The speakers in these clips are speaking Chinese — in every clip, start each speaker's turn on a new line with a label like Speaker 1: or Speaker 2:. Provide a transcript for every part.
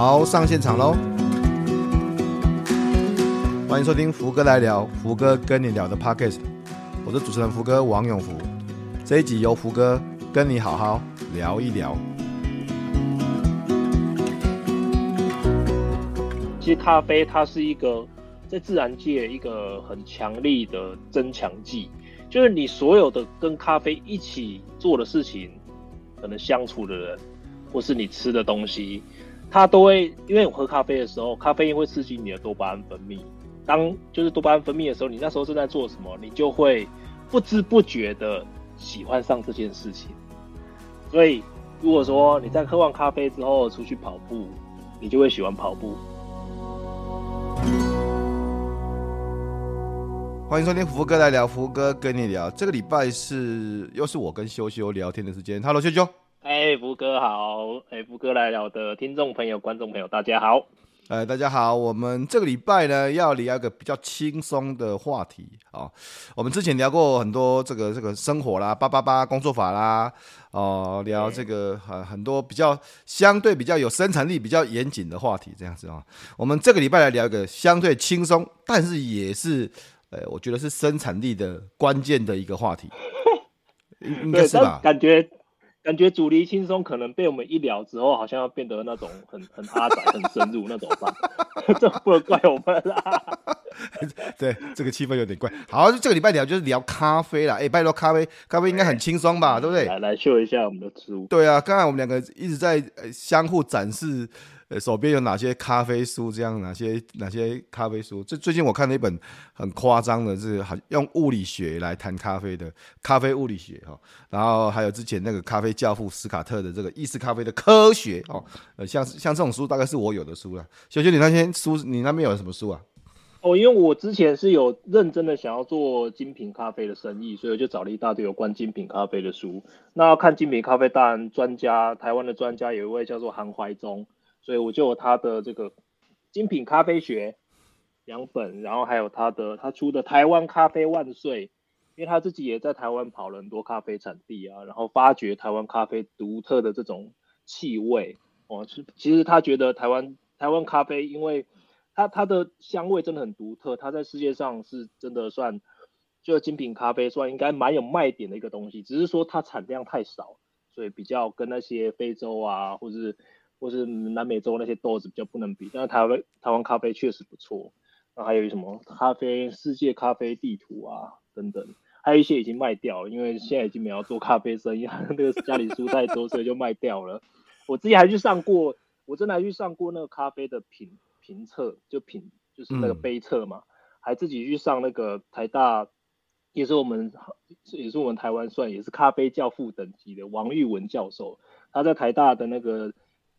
Speaker 1: 好，上现场喽！欢迎收听福哥来聊，福哥跟你聊的 Podcast，我是主持人福哥王永福。这一集由福哥跟你好好聊一聊。
Speaker 2: 其实咖啡它是一个在自然界一个很强力的增强剂，就是你所有的跟咖啡一起做的事情，可能相处的人，或是你吃的东西。它都会，因为我喝咖啡的时候，咖啡因会刺激你的多巴胺分泌。当就是多巴胺分泌的时候，你那时候正在做什么，你就会不知不觉的喜欢上这件事情。所以，如果说你在喝完咖啡之后出去跑步，你就会喜欢跑步。
Speaker 1: 欢迎收听福哥来聊，福哥跟你聊。这个礼拜是又是我跟修修聊天的时间。Hello，修修。
Speaker 2: 哎，福哥好！哎，福哥来了的听众朋友、观众朋友，大家好！
Speaker 1: 哎，大家好！我们这个礼拜呢，要聊一个比较轻松的话题啊、哦。我们之前聊过很多这个这个生活啦、八八八工作法啦，哦，聊这个很很多比较相对比较有生产力、比较严谨的话题，这样子啊、哦。我们这个礼拜来聊一个相对轻松，但是也是呃，我觉得是生产力的关键的一个话题，应该是吧？
Speaker 2: 感觉。感觉主力轻松，可能被我们一聊之后，好像要变得那种很 很阿宅、很深入那种吧？这不能怪我们啦。
Speaker 1: 对，这个气氛有点怪。好，这个礼拜聊就是聊咖啡啦。哎、欸，拜托，咖啡，咖啡应该很轻松吧？对不对？
Speaker 2: 来来秀一下我们的植
Speaker 1: 物。对啊，刚才我们两个一直在相互展示。呃，手边有哪些咖啡书？这样哪些哪些咖啡书？这最近我看了一本很夸张的，是好用物理学来谈咖啡的咖啡物理学哈。然后还有之前那个咖啡教父斯卡特的这个意式咖啡的科学哦。呃，像像这种书大概是我有的书了。小雪，你那些书，你那边有什么书啊？
Speaker 2: 哦，因为我之前是有认真的想要做精品咖啡的生意，所以我就找了一大堆有关精品咖啡的书。那要看精品咖啡，当然专家台湾的专家有一位叫做韩怀忠。所以我就有他的这个精品咖啡学两本，然后还有他的他出的台湾咖啡万岁，因为他自己也在台湾跑了很多咖啡产地啊，然后发掘台湾咖啡独特的这种气味哦。其实他觉得台湾台湾咖啡，因为它它的香味真的很独特，它在世界上是真的算就精品咖啡算应该蛮有卖点的一个东西，只是说它产量太少，所以比较跟那些非洲啊或者是。或是南美洲那些豆子比较不能比，但是台湾台湾咖啡确实不错。那还有什么咖啡世界咖啡地图啊等等，还有一些已经卖掉了，因为现在已经没有做咖啡生意，那个家里书太多，所以就卖掉了。我自己还去上过，我真的还去上过那个咖啡的品评测，就品就是那个杯测嘛，嗯、还自己去上那个台大，也是我们也是我们台湾算也是咖啡教父等级的王玉文教授，他在台大的那个。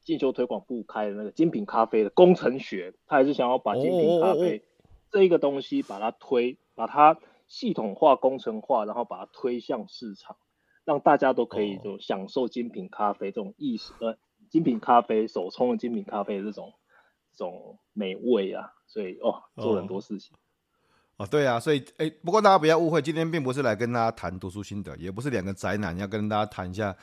Speaker 2: 进修推广部开的那个精品咖啡的工程学，他还是想要把精品咖啡这一个东西把它推，把它系统化、工程化，然后把它推向市场，让大家都可以就享受精品咖啡这种意识，呃，精品咖啡手冲的精品咖啡的这种这种美味啊，所以哦，做了很多事情。
Speaker 1: 哦，对啊，所以哎，不过大家不要误会，今天并不是来跟大家谈读书心得，也不是两个宅男要跟大家谈一下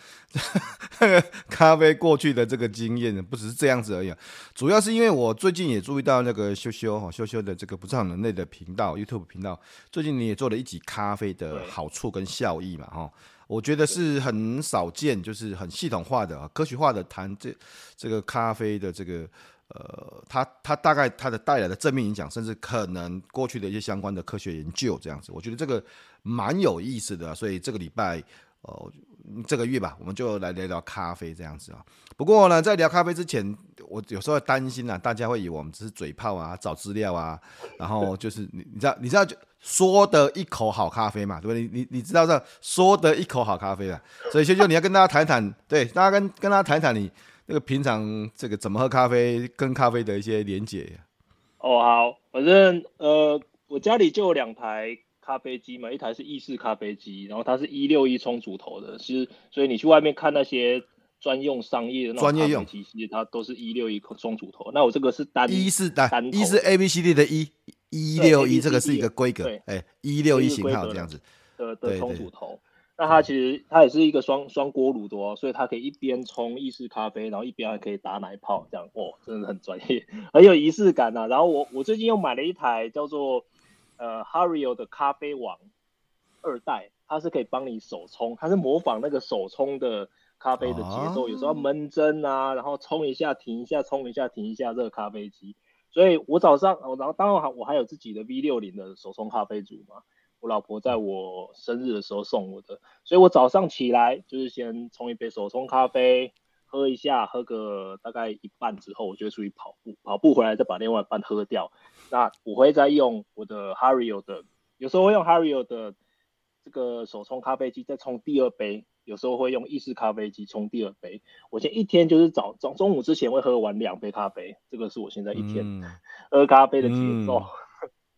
Speaker 1: 咖啡过去的这个经验，不只是这样子而已。主要是因为我最近也注意到那个修修哈修修的这个不造人类的频道 YouTube 频道，最近你也做了一集咖啡的好处跟效益嘛哈，我觉得是很少见，就是很系统化的、科学化的谈这这个咖啡的这个。呃，它它大概它的带来的正面影响，甚至可能过去的一些相关的科学研究这样子，我觉得这个蛮有意思的。所以这个礼拜，呃，这个月吧，我们就来聊聊咖啡这样子啊。不过呢，在聊咖啡之前，我有时候担心啊，大家会以为我们只是嘴炮啊，找资料啊，然后就是你你知道你知道就说得一口好咖啡嘛，对不对？你你你知道这说得一口好咖啡啊，所以修修你要跟大家谈谈，对，大家跟跟大家谈谈你。那个平常这个怎么喝咖啡，跟咖啡的一些连结。
Speaker 2: 哦，好，反正呃，我家里就有两台咖啡机嘛，一台是意式咖啡机，然后它是一六一冲煮头的，是，所以你去外面看那些专用商业的那种咖啡机，专业用，其实它都是一六一冲煮头。那我这个是单一是单，单
Speaker 1: 一是 A B C D 的一一六一，这个是一个规格，哎，一六一型号这样子
Speaker 2: 的的冲煮头。那它其实它也是一个双双锅炉的哦，所以它可以一边冲意式咖啡，然后一边还可以打奶泡，这样哦，真的很专业，很有仪式感呐、啊。然后我我最近又买了一台叫做呃 Hario 的咖啡王二代，它是可以帮你手冲，它是模仿那个手冲的咖啡的节奏，有时候闷蒸啊，然后冲一下停一下，冲一下停一下，这个咖啡机。所以我早上，然后当然还我还有自己的 V 六零的手冲咖啡组嘛。我老婆在我生日的时候送我的，所以我早上起来就是先冲一杯手冲咖啡，喝一下，喝个大概一半之后，我就会出去跑步，跑步回来再把另外一半喝掉。那我会再用我的 Hario 的，有时候会用 Hario 的这个手冲咖啡机再冲第二杯，有时候会用意式咖啡机冲第二杯。我现在一天就是早中中午之前会喝完两杯咖啡，这个是我现在一天 喝咖啡的节奏。嗯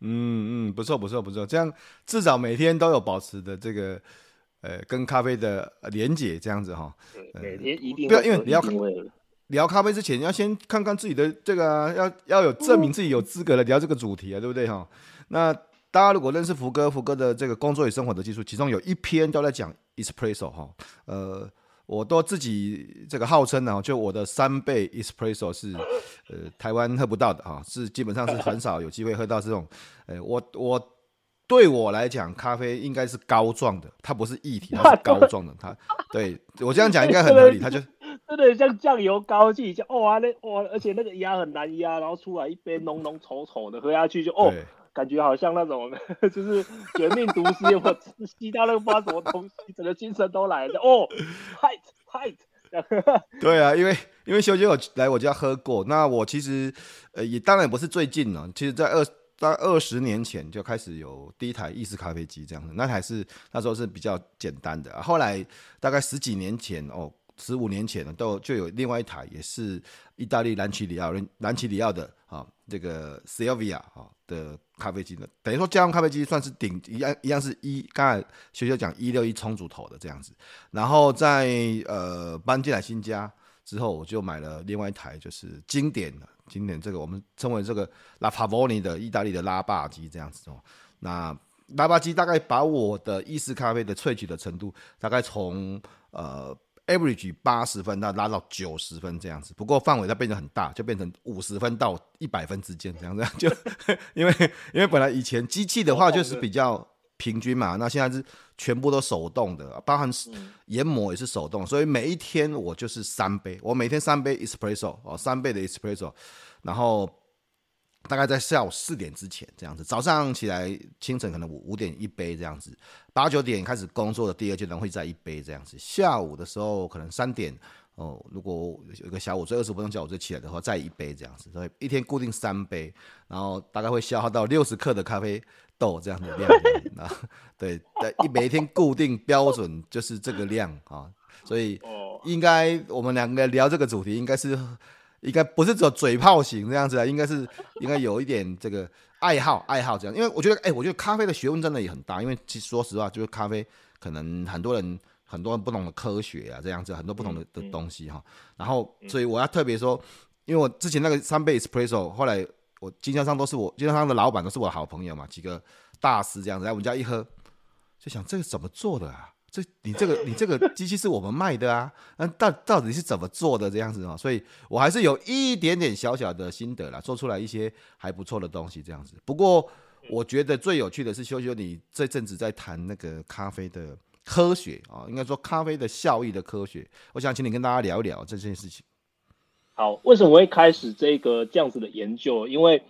Speaker 1: 嗯嗯，不错不错不错，这样至少每天都有保持的这个呃跟咖啡的连结，这样子哈。
Speaker 2: 每天一定
Speaker 1: 不要，因为你要聊咖啡之前，你要先看看自己的这个、啊，要要有证明自己有资格来聊这个主题啊，对不对哈？那大家如果认识福哥，福哥的这个工作与生活的技术，其中有一篇都在讲 espresso 哈，呃。我都自己这个号称呢，就我的三倍 espresso 是，呃，台湾喝不到的哈，是基本上是很少有机会喝到这种，呃，我我对我来讲，咖啡应该是膏状的，它不是液体，它是 膏状的，它 对我这样讲应该很合理，它就
Speaker 2: 真的像酱油膏剂，就哇那哇，而且那个压很难压，然后出来一杯浓浓稠稠的，喝下去就哦。感觉好像那种，就是绝命毒师，我吸到那个不知道什么东西，整个精神都来了。哦，height height，
Speaker 1: 对啊，因为因为修杰有来我家喝过，那我其实呃也当然也不是最近了，其实在二在二十年前就开始有第一台意式咖啡机这样子，那台是那时候是比较简单的，后来大概十几年前哦。十五年前呢，都就有另外一台，也是意大利兰奇里奥兰奇里奥的啊，这个 Silvia 啊的咖啡机呢，等于说家用咖啡机算是顶一样一样是一，刚才学学讲一六一冲煮头的这样子，然后在呃搬进来新家之后，我就买了另外一台，就是经典的经典这个我们称为这个 La Pavoni 的意大利的拉霸机这样子哦，那拉霸机大概把我的意式咖啡的萃取的程度大概从呃。Average 八十分，那拉到九十分这样子，不过范围它变得很大，就变成五十分到一百分之间这样子，就因为因为本来以前机器的话就是比较平均嘛，那现在是全部都手动的，包含研磨也是手动，所以每一天我就是三杯，我每天三杯 espresso 哦，三杯的 espresso，然后。大概在下午四点之前这样子，早上起来清晨可能五五点一杯这样子，八九点开始工作的第二阶段会再一杯这样子，下午的时候可能三点哦，如果有一个小午睡二十分钟叫我就起来的话，再一杯这样子，所以一天固定三杯，然后大概会消耗到六十克的咖啡豆这样的量，啊，对，一每天固定标准就是这个量啊，所以应该我们两个聊这个主题应该是。应该不是只有嘴炮型这样子啊，应该是应该有一点这个爱好爱好这样，因为我觉得哎、欸，我觉得咖啡的学问真的也很大，因为其实说实话，就是咖啡可能很多人很多人不懂的科学啊，这样子很多不同的的东西哈。然后所以我要特别说，因为我之前那个三杯 espresso，后来我经销商都是我经销商的老板都是我的好朋友嘛，几个大师这样子来我们家一喝，就想这个怎么做的啊？这你这个 你这个机器是我们卖的啊，那到到底是怎么做的这样子啊？所以我还是有一点点小小的心得啦，做出来一些还不错的东西这样子。不过我觉得最有趣的是修修你这阵子在谈那个咖啡的科学啊，应该说咖啡的效益的科学。我想请你跟大家聊一聊这件事情。
Speaker 2: 好，为什么会开始这个这样子的研究？因为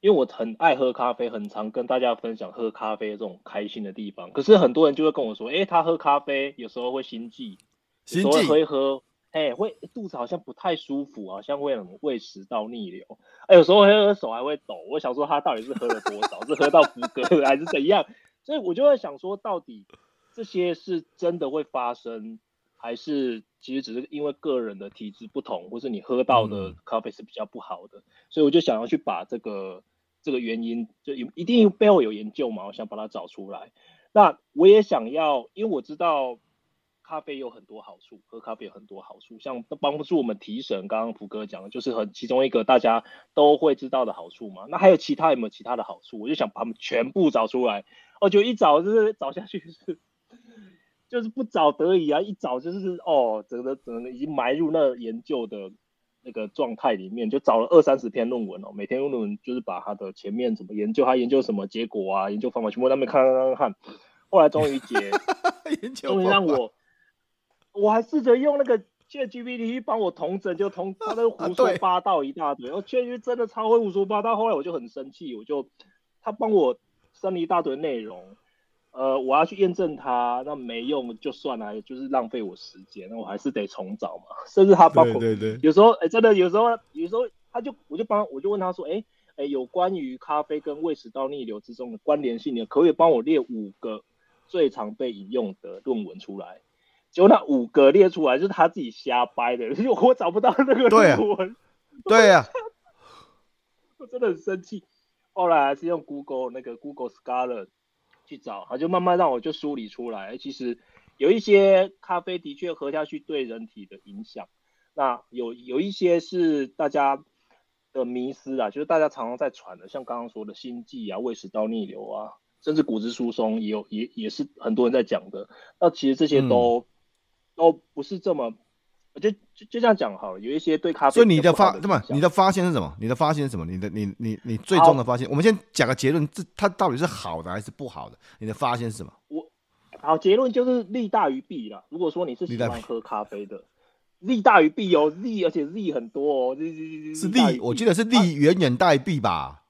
Speaker 2: 因为我很爱喝咖啡，很常跟大家分享喝咖啡这种开心的地方。可是很多人就会跟我说，哎，他喝咖啡有时候会心悸，心悸会喝，哎，会肚子好像不太舒服，好像会什么胃食道逆流。哎，有时候会喝手还会抖。我想说他到底是喝了多少，是喝到福格还是怎样？所以我就会想说，到底这些是真的会发生，还是其实只是因为个人的体质不同，或是你喝到的咖啡是比较不好的？嗯、所以我就想要去把这个。这个原因就有一定背后有研究嘛，我想把它找出来。那我也想要，因为我知道咖啡有很多好处，喝咖啡有很多好处，像帮助我们提神。刚刚福哥讲的就是很其中一个大家都会知道的好处嘛。那还有其他有没有其他的好处？我就想把它们全部找出来。我，就一找就是找下去是就是不找得已啊，一找就是哦，整个整个已经埋入那研究的那个状态里面，就找了二三十篇论文哦，每天论文就是把他的前面怎么研究，他研究什么结果啊，研究方法全部在那边看看看看，后来终于解，终于让我，我还试着用那个 ChatGPT 帮我同整，就同 他都胡说八道一大堆，然后 ChatGPT 真的超会胡说八道，后来我就很生气，我就他帮我生了一大堆内容。呃，我要去验证它，那没用就算了，就是浪费我时间，那我还是得重找嘛。甚至他包括
Speaker 1: 对对对，
Speaker 2: 有时候哎、欸，真的有时候有时候他就我就帮我就问他说，哎、欸、哎、欸，有关于咖啡跟胃食道逆流之中的关联性，你可不可以帮我列五个最常被引用的论文出来？结果那五个列出来就是他自己瞎掰的，我找不到那个论文。
Speaker 1: 对呀、啊，
Speaker 2: 我真的很生气。后来还是用 Google 那个 Google Scholar。去找，他就慢慢让我就梳理出来。其实有一些咖啡的确喝下去对人体的影响，那有有一些是大家的迷思啊，就是大家常常在传的，像刚刚说的心悸啊、胃食道逆流啊，甚至骨质疏松也有也也是很多人在讲的。那其实这些都、嗯、都不是这么。就就就这样讲好了，有一些对咖啡，
Speaker 1: 所以你的发，对吧？你的发现是什么？你的发现是什么？你的你你你最终的发现，我们先讲个结论，这它到底是好的还是不好的？你的发现是什么？
Speaker 2: 我好，结论就是利大于弊啦。如果说你是喜欢喝咖啡的，利大于弊哦，利而且利很多哦，
Speaker 1: 是利，我记得是利远远大于弊吧？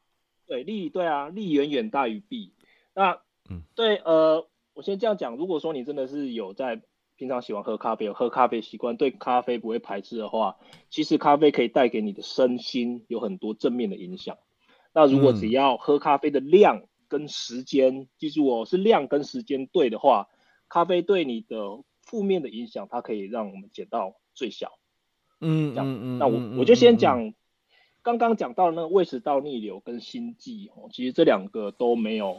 Speaker 2: 对，利对啊，利远远大于弊。那嗯，对呃，我先这样讲，如果说你真的是有在。平常喜欢喝咖啡，有喝咖啡习惯，对咖啡不会排斥的话，其实咖啡可以带给你的身心有很多正面的影响。那如果只要喝咖啡的量跟时间，嗯、记住哦，是量跟时间对的话，咖啡对你的负面的影响，它可以让我们减到最小。嗯，这样。嗯嗯。那我我就先讲刚刚讲到的那个胃食道逆流跟心悸哦，其实这两个都没有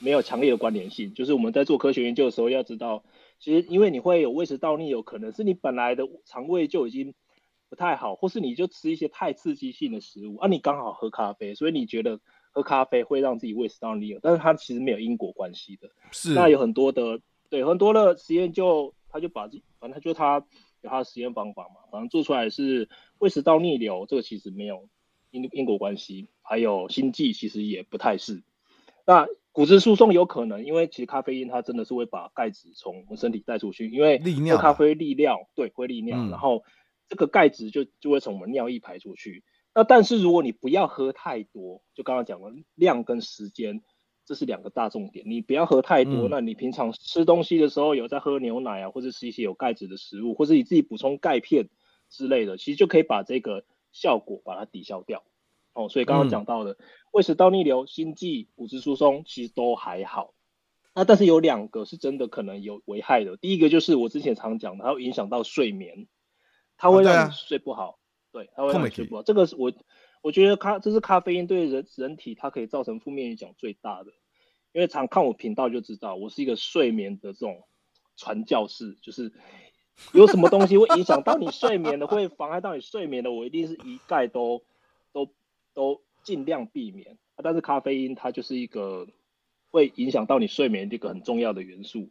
Speaker 2: 没有强烈的关联性。就是我们在做科学研究的时候，要知道。其实，因为你会有胃食道逆流，可能是你本来的肠胃就已经不太好，或是你就吃一些太刺激性的食物，啊，你刚好喝咖啡，所以你觉得喝咖啡会让自己胃食道逆流，但是它其实没有因果关系的。是。那有很多的，对，很多的实验就他就把这，反正他就他有他的实验方法嘛，反正做出来是胃食道逆流，这个其实没有因因果关系，还有心悸其实也不太是。那骨质疏松有可能，因为其实咖啡因它真的是会把钙质从我们身体带出去，因为喝咖啡利尿，对，会利尿，嗯、然后这个钙质就就会从我们尿液排出去。那但是如果你不要喝太多，就刚刚讲了量跟时间，这是两个大重点。你不要喝太多，嗯、那你平常吃东西的时候有在喝牛奶啊，或者吃一些有钙质的食物，或者你自己补充钙片之类的，其实就可以把这个效果把它抵消掉。哦，所以刚刚讲到的。嗯胃食道逆流、心悸、骨质疏松其实都还好，那但是有两个是真的可能有危害的。第一个就是我之前常讲的，它会影响到睡眠，它会让你睡不好。对，它会让你睡不好。这个是我我觉得咖这是咖啡因对人人体它可以造成负面影响最大的。因为常看我频道就知道，我是一个睡眠的这种传教士，就是有什么东西会影响到你睡眠的，会妨碍到你睡眠的，我一定是一概都都都。尽量避免，但是咖啡因它就是一个会影响到你睡眠的一个很重要的元素，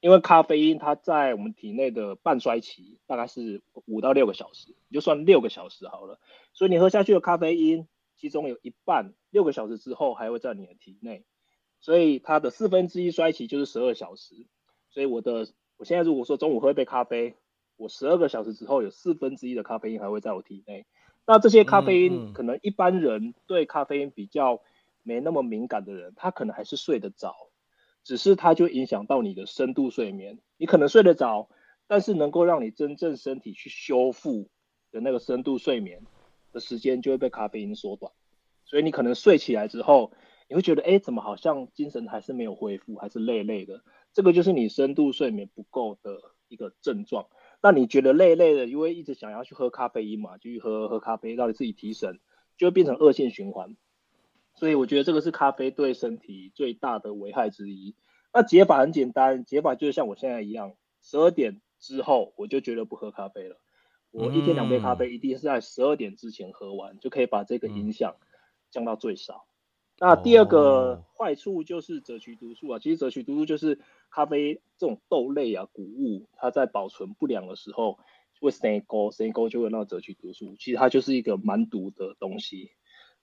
Speaker 2: 因为咖啡因它在我们体内的半衰期大概是五到六个小时，你就算六个小时好了。所以你喝下去的咖啡因，其中有一半六个小时之后还会在你的体内，所以它的四分之一衰期就是十二小时。所以我的我现在如果说中午喝一杯咖啡，我十二个小时之后有四分之一的咖啡因还会在我体内。那这些咖啡因，可能一般人对咖啡因比较没那么敏感的人，他可能还是睡得着，只是它就影响到你的深度睡眠。你可能睡得着，但是能够让你真正身体去修复的那个深度睡眠的时间就会被咖啡因缩短。所以你可能睡起来之后，你会觉得，哎，怎么好像精神还是没有恢复，还是累累的？这个就是你深度睡眠不够的一个症状。那你觉得累累的，因为一直想要去喝咖啡因嘛，就去喝喝咖啡，让你自己提神，就会变成恶性循环。所以我觉得这个是咖啡对身体最大的危害之一。那解法很简单，解法就是像我现在一样，十二点之后我就绝对不喝咖啡了。我一天两杯咖啡，一定是在十二点之前喝完，就可以把这个影响降到最少。那第二个坏处就是赭曲毒素啊，其实赭曲毒素就是咖啡这种豆类啊、谷物，它在保存不良的时候会生沟，生沟就会那赭曲毒素，其实它就是一个蛮毒的东西。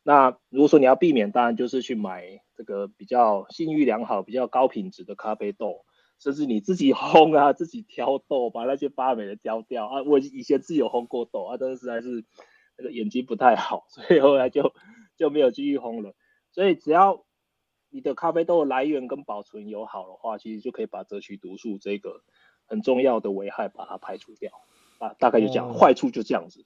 Speaker 2: 那如果说你要避免，当然就是去买这个比较信誉良好、比较高品质的咖啡豆，甚至你自己烘啊、自己挑豆，把那些发霉的挑掉啊。我以前自己有烘过豆啊，但是实在是那个眼睛不太好，所以后来就就没有继续烘了。所以只要你的咖啡豆的来源跟保存有好的话，其实就可以把赭曲毒素这个很重要的危害把它排除掉啊。大概就这样，坏处就这样子。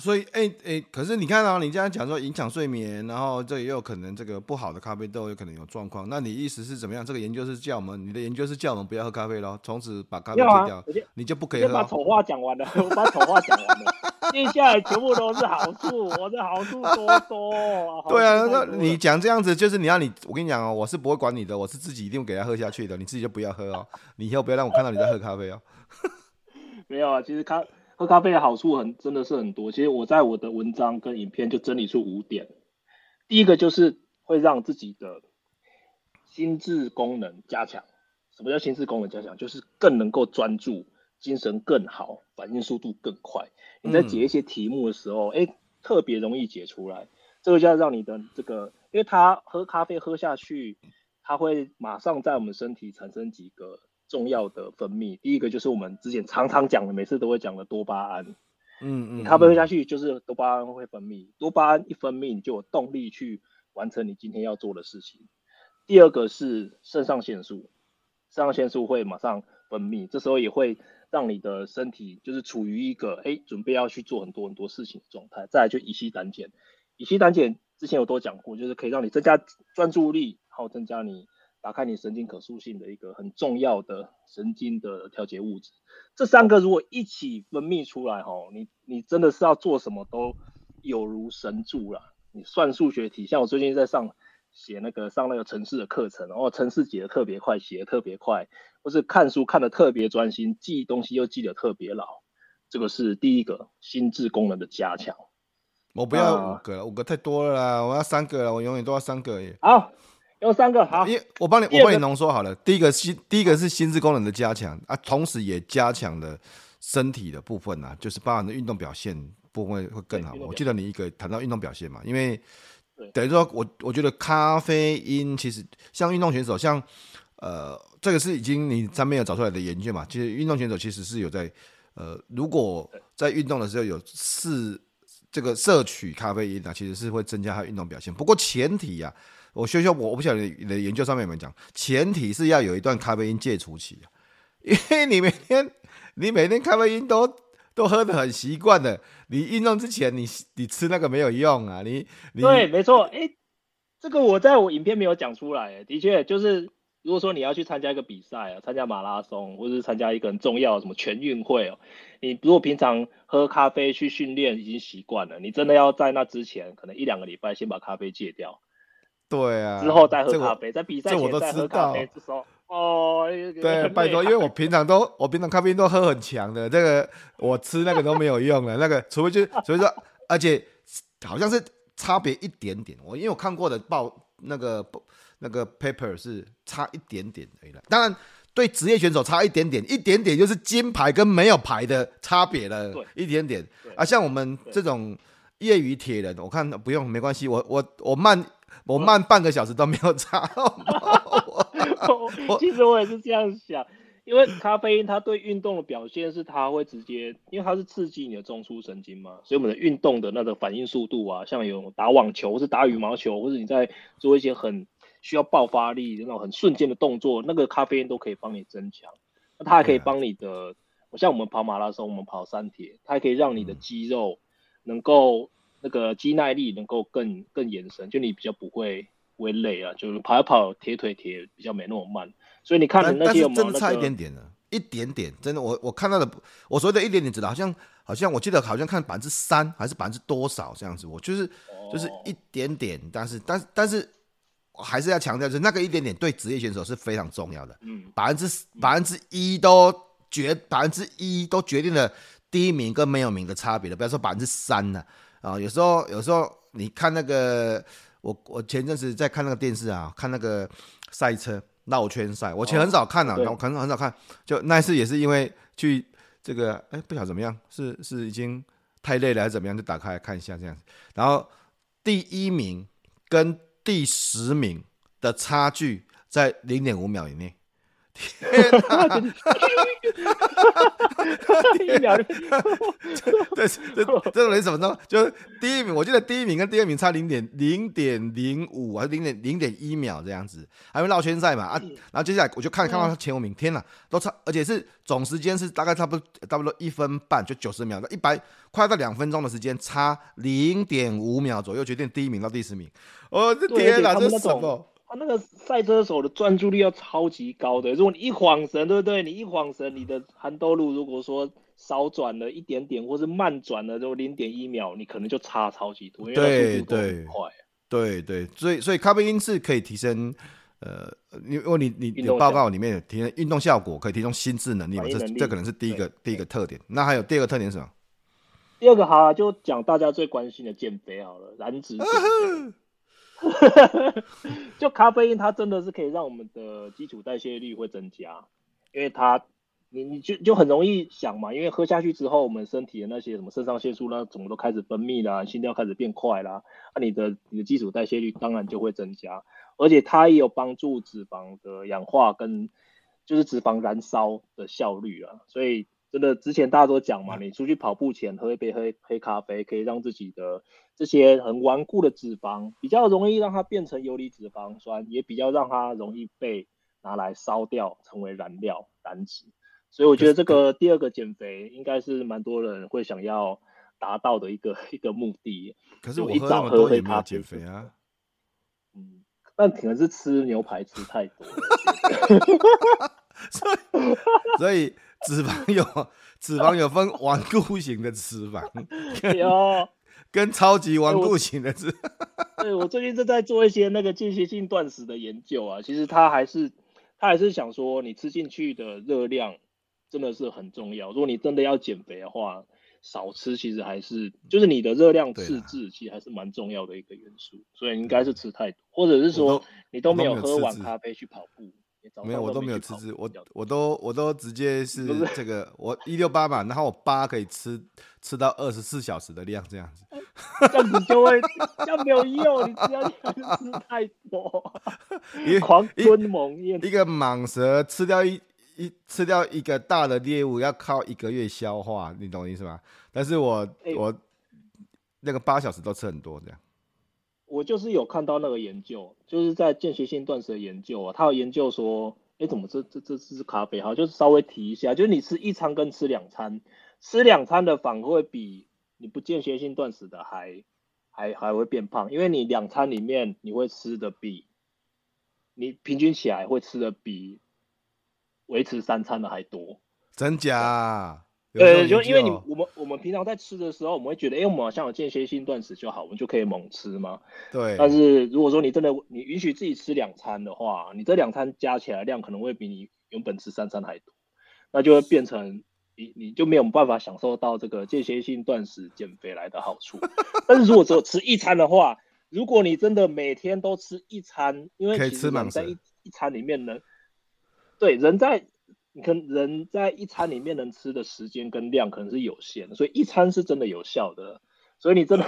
Speaker 1: 所以，哎、欸、哎、欸，可是你看啊，你这样讲说影响睡眠，然后这也有可能这个不好的咖啡豆有可能有状况。那你意思是怎么样？这个研究是叫我们，你的研究是叫我们不要喝咖啡咯，从此把咖啡戒掉，啊、你就不可以喝。
Speaker 2: 把丑话讲完了，我把丑话讲完了，接下来全部都是好处，我的好处多多。
Speaker 1: 对啊，那你讲这样子，就是你要你，我跟你讲哦，我是不会管你的，我是自己一定会给他喝下去的，你自己就不要喝哦，你以后不要让我看到你在喝咖啡哦。
Speaker 2: 没有啊，其实咖。喝咖啡的好处很真的是很多，其实我在我的文章跟影片就整理出五点。第一个就是会让自己的心智功能加强。什么叫心智功能加强？就是更能够专注，精神更好，反应速度更快。你在解一些题目的时候，哎、嗯，特别容易解出来。这个就要让你的这个，因为他喝咖啡喝下去，它会马上在我们身体产生几个。重要的分泌，第一个就是我们之前常常讲的，每次都会讲的多巴胺。嗯嗯，你咖啡喝下去，就是多巴胺会分泌，多巴胺一分泌，你就有动力去完成你今天要做的事情。第二个是肾上腺素，肾上腺素会马上分泌，这时候也会让你的身体就是处于一个哎准备要去做很多很多事情的状态。再来就乙烯胆碱，乙烯胆碱之前有多讲过，就是可以让你增加专注力，然后增加你。打开你神经可塑性的一个很重要的神经的调节物质，这三个如果一起分泌出来，吼，你你真的是要做什么都有如神助了。你算数学题，像我最近在上写那个上那个城市的课程，然后程式解得特别快，写得特别快，或是看书看得特别专心，记东西又记得特别牢，这个是第一个心智功能的加强。
Speaker 1: 我不要五个，啊、五个太多了啦，我要三个了，我永远都要三个耶。
Speaker 2: 好。有三个好，
Speaker 1: 我帮你，我帮你浓缩好了。第一个心，第一个是心智功能的加强啊，同时也加强了身体的部分啊，就是包含的运动表现部分会更好。我记得你一个谈到运动表现嘛，因为等于说我我觉得咖啡因其实像运动选手，像呃这个是已经你上面有找出来的研究嘛，其实运动选手其实是有在呃如果在运动的时候有是这个摄取咖啡因啊，其实是会增加他运动表现。不过前提呀、啊。我学学我我不晓得你的研究上面有没有讲，前提是要有一段咖啡因戒除期，因为你每天你每天咖啡因都都喝得很习惯的，你运动之前你你吃那个没有用啊，你，你
Speaker 2: 对，没错，哎、这个我在我影片没有讲出来，的确就是如果说你要去参加一个比赛啊，参加马拉松或者是参加一个很重要的什么全运会哦，你如果平常喝咖啡去训练已经习惯了，你真的要在那之前可能一两个礼拜先把咖啡戒掉。
Speaker 1: 对啊，
Speaker 2: 之后再喝咖啡，
Speaker 1: 我
Speaker 2: 在比赛前再喝咖啡。这时候哦，
Speaker 1: 对，拜托，因为我平常都我平常咖啡因都喝很强的，这个我吃那个都没有用了，那个除非就所以说，而且好像是差别一点点。我因为我看过的报那个那个 paper 是差一点点而已了。当然，对职业选手差一点点，一点点就是金牌跟没有牌的差别了，一点点。啊，像我们这种业余铁人，我看不用没关系，我我我慢。我慢半个小时都没有差。
Speaker 2: 其实我也是这样想，因为咖啡因它对运动的表现是它会直接，因为它是刺激你的中枢神经嘛，所以我们的运动的那个反应速度啊，像有打网球或是打羽毛球，或者你在做一些很需要爆发力那种很瞬间的动作，那个咖啡因都可以帮你增强。那它还可以帮你的，像我们跑马拉松，我们跑三铁，它还可以让你的肌肉能够。那个肌耐力能够更更延伸，就你比较不会不会累啊，就是跑一跑铁腿铁比较没那么慢，所以你看那些有没有、那个、
Speaker 1: 真的差一点点呢？一点点，真的，我我看到的，我所谓的一点点，知道好像好像我记得好像看百分之三还是百分之多少这样子，我就是、哦、就是一点点，但是但是但是我还是要强调，就是那个一点点对职业选手是非常重要的，嗯，百分之百分之一都决百分之一都决定了第一名跟没有名的差别的，不要说百分之三呢。啊、哦，有时候有时候你看那个，我我前阵子在看那个电视啊，看那个赛车绕圈赛，我其实很少看啊，我可能很少看，就那一次也是因为去这个，哎、欸，不晓得怎么样，是是已经太累了还是怎么样，就打开来看一下这样子。然后第一名跟第十名的差距在零点五秒以内。天哪！一秒就对，这这种人怎么着？就第一名，我记得第一名跟第二名差零点零点零五还是零点零点一秒这样子，还会绕圈赛嘛啊？然后接下来我就看看到前五名，天哪，都差，而且是总时间是大概差不多差不多一分半，就九十秒，一百快到两分钟的时间，差零点五秒左右决定第一名到第十名。哦，这天哪，这是什么？
Speaker 2: 他那个赛车手的专注力要超级高的，如果你一晃神，对不对？你一晃神，你的韩兜路如果说少转了一点点，或是慢转了就零点一秒，你可能就差超级多，因为速度很快。
Speaker 1: 对对，所以所以咖啡因是可以提升，呃，因为你你你的报告里面有提升运动效果，可以提升心智能力嘛？这这可能是第一个第一个特点。那还有第二个特点是什么？
Speaker 2: 第二个好了，就讲大家最关心的减肥好了，燃脂。就咖啡因，它真的是可以让我们的基础代谢率会增加，因为它，你你就就很容易想嘛，因为喝下去之后，我们身体的那些什么肾上腺素呢，怎么都开始分泌啦，心跳开始变快啦，那、你的你的基础代谢率当然就会增加，而且它也有帮助脂肪的氧化跟就是脂肪燃烧的效率啊，所以。真的，之前大家都讲嘛，你出去跑步前喝一杯黑黑咖啡，可以让自己的这些很顽固的脂肪比较容易让它变成游离脂肪酸，也比较让它容易被拿来烧掉，成为燃料燃脂。所以我觉得这个第二个减肥应该是蛮多人会想要达到的一个一个目的。
Speaker 1: 可是我一早喝黑咖啡减肥啊，
Speaker 2: 嗯，但可能是吃牛排吃太多，
Speaker 1: 所以所以。脂肪有 脂肪有分顽固型的脂肪，有 跟超级顽固型的脂。
Speaker 2: 对，我最近正在做一些那个间歇性断食的研究啊，其实他还是他还是想说，你吃进去的热量真的是很重要。如果你真的要减肥的话，少吃其实还是就是你的热量赤字，其实还是蛮重要的一个元素。所以应该是吃太多，或者是说你都没有喝完咖啡去跑步。
Speaker 1: 没有，我都没有吃吃，我我都我都直接 是这个，我一六八嘛，然后我八可以吃吃到二十四小时的量，这样子，
Speaker 2: 这样子就会这样没有用，你只要吃太多，一狂吞猛咽，
Speaker 1: 一个蟒蛇吃掉一一吃掉一个大的猎物要靠一个月消化，你懂我意思吗？但是我我那个八小时都吃很多这样。
Speaker 2: 我就是有看到那个研究，就是在间歇性断食的研究啊，他有研究说，哎，怎么这这这是咖啡哈，就是稍微提一下，就是你吃一餐跟吃两餐，吃两餐的反而会比你不间歇性断食的还还还会变胖，因为你两餐里面你会吃的比你平均起来会吃的比维持三餐的还多，
Speaker 1: 真假？
Speaker 2: 对，就因为你我们我们平常在吃的时候，我们会觉得，哎，我们好像有间歇性断食就好，我们就可以猛吃嘛。
Speaker 1: 对。
Speaker 2: 但是如果说你真的你允许自己吃两餐的话，你这两餐加起来量可能会比你原本吃三餐还多，那就会变成你你就没有办法享受到这个间歇性断食减肥来的好处。但是如果只有吃一餐的话，如果你真的每天都吃一餐，因为其实人在一一餐里面呢，对，人在。你可能人在一餐里面能吃的时间跟量可能是有限的，所以一餐是真的有效的。所以你真的，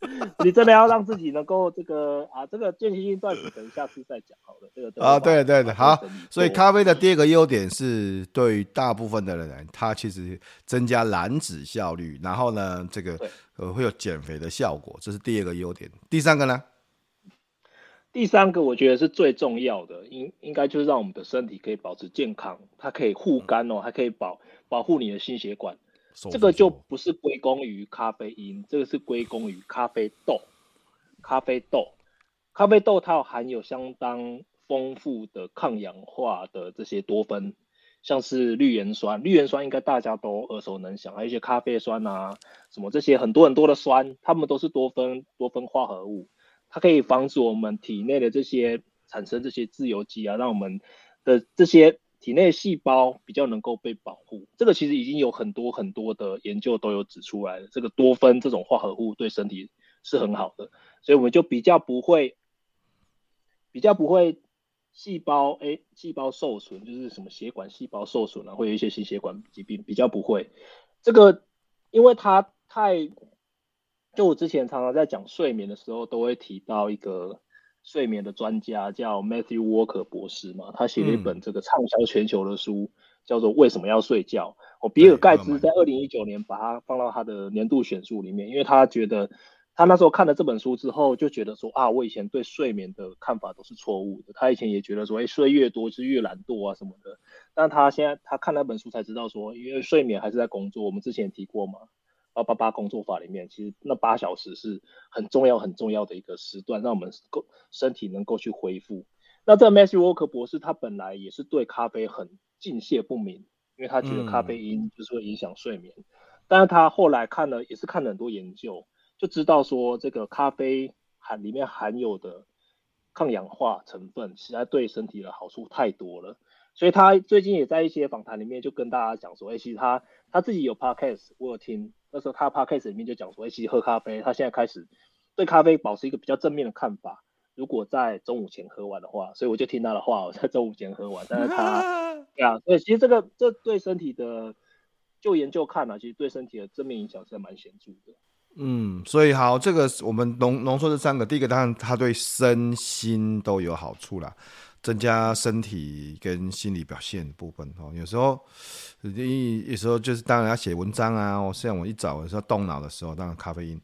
Speaker 2: 你真的要让自己能够这个啊，这个间歇性断食，等下次再讲好了。这个
Speaker 1: 啊，对对对，好。所以咖啡的第二个优点是，对于大部分的人，它其实增加燃脂效率，然后呢，这个呃会有减肥的效果，这是第二个优点。第三个呢？
Speaker 2: 第三个我觉得是最重要的，应应该就是让我们的身体可以保持健康，它可以护肝哦，还可以保保护你的心血管。这个就不是归功于咖啡因，这个是归功于咖啡豆。咖啡豆，咖啡豆它有含有相当丰富的抗氧化的这些多酚，像是绿原酸，绿原酸应该大家都耳熟能详，还有一些咖啡酸啊，什么这些很多很多的酸，它们都是多酚多酚化合物。它可以防止我们体内的这些产生这些自由基啊，让我们的这些体内细胞比较能够被保护。这个其实已经有很多很多的研究都有指出来了，这个多酚这种化合物对身体是很好的，所以我们就比较不会，比较不会细胞哎细胞受损，就是什么血管细胞受损啊，会有一些心血管疾病，比较不会。这个因为它太，就我之前常常在讲睡眠的时候，都会提到一个。睡眠的专家叫 Matthew Walker 博士嘛，他写了一本这个畅销全球的书，嗯、叫做《为什么要睡觉》。我，比尔盖茨在二零一九年把它放到他的年度选书里面，因为他觉得他那时候看了这本书之后，就觉得说啊，我以前对睡眠的看法都是错误的。他以前也觉得说，哎，睡越多是越懒惰啊什么的。但他现在他看那本书才知道说，因为睡眠还是在工作。我们之前提过嘛。八八八工作法里面，其实那八小时是很重要、很重要的一个时段，让我们够身体能够去恢复。那这 Matthew Walker 博士他本来也是对咖啡很敬谢不明，因为他觉得咖啡因就是会影响睡眠。嗯、但是他后来看了，也是看了很多研究，就知道说这个咖啡含里面含有的抗氧化成分，实在对身体的好处太多了。所以他最近也在一些访谈里面就跟大家讲说，哎，其实他他自己有 podcast，我有听。那时候他 podcast 里面就讲说，一起喝咖啡，他现在开始对咖啡保持一个比较正面的看法。如果在中午前喝完的话，所以我就听他的话，我在中午前喝完。但是他，对啊，所以其实这个这对身体的，就研究看了，其实对身体的正面影响是蛮显著的。
Speaker 1: 嗯，所以好，这个我们浓浓缩这三个，第一个当然它对身心都有好处啦。增加身体跟心理表现的部分哦，有时候，你有时候就是当然要写文章啊，我像我一早有时候动脑的时候，当然咖啡因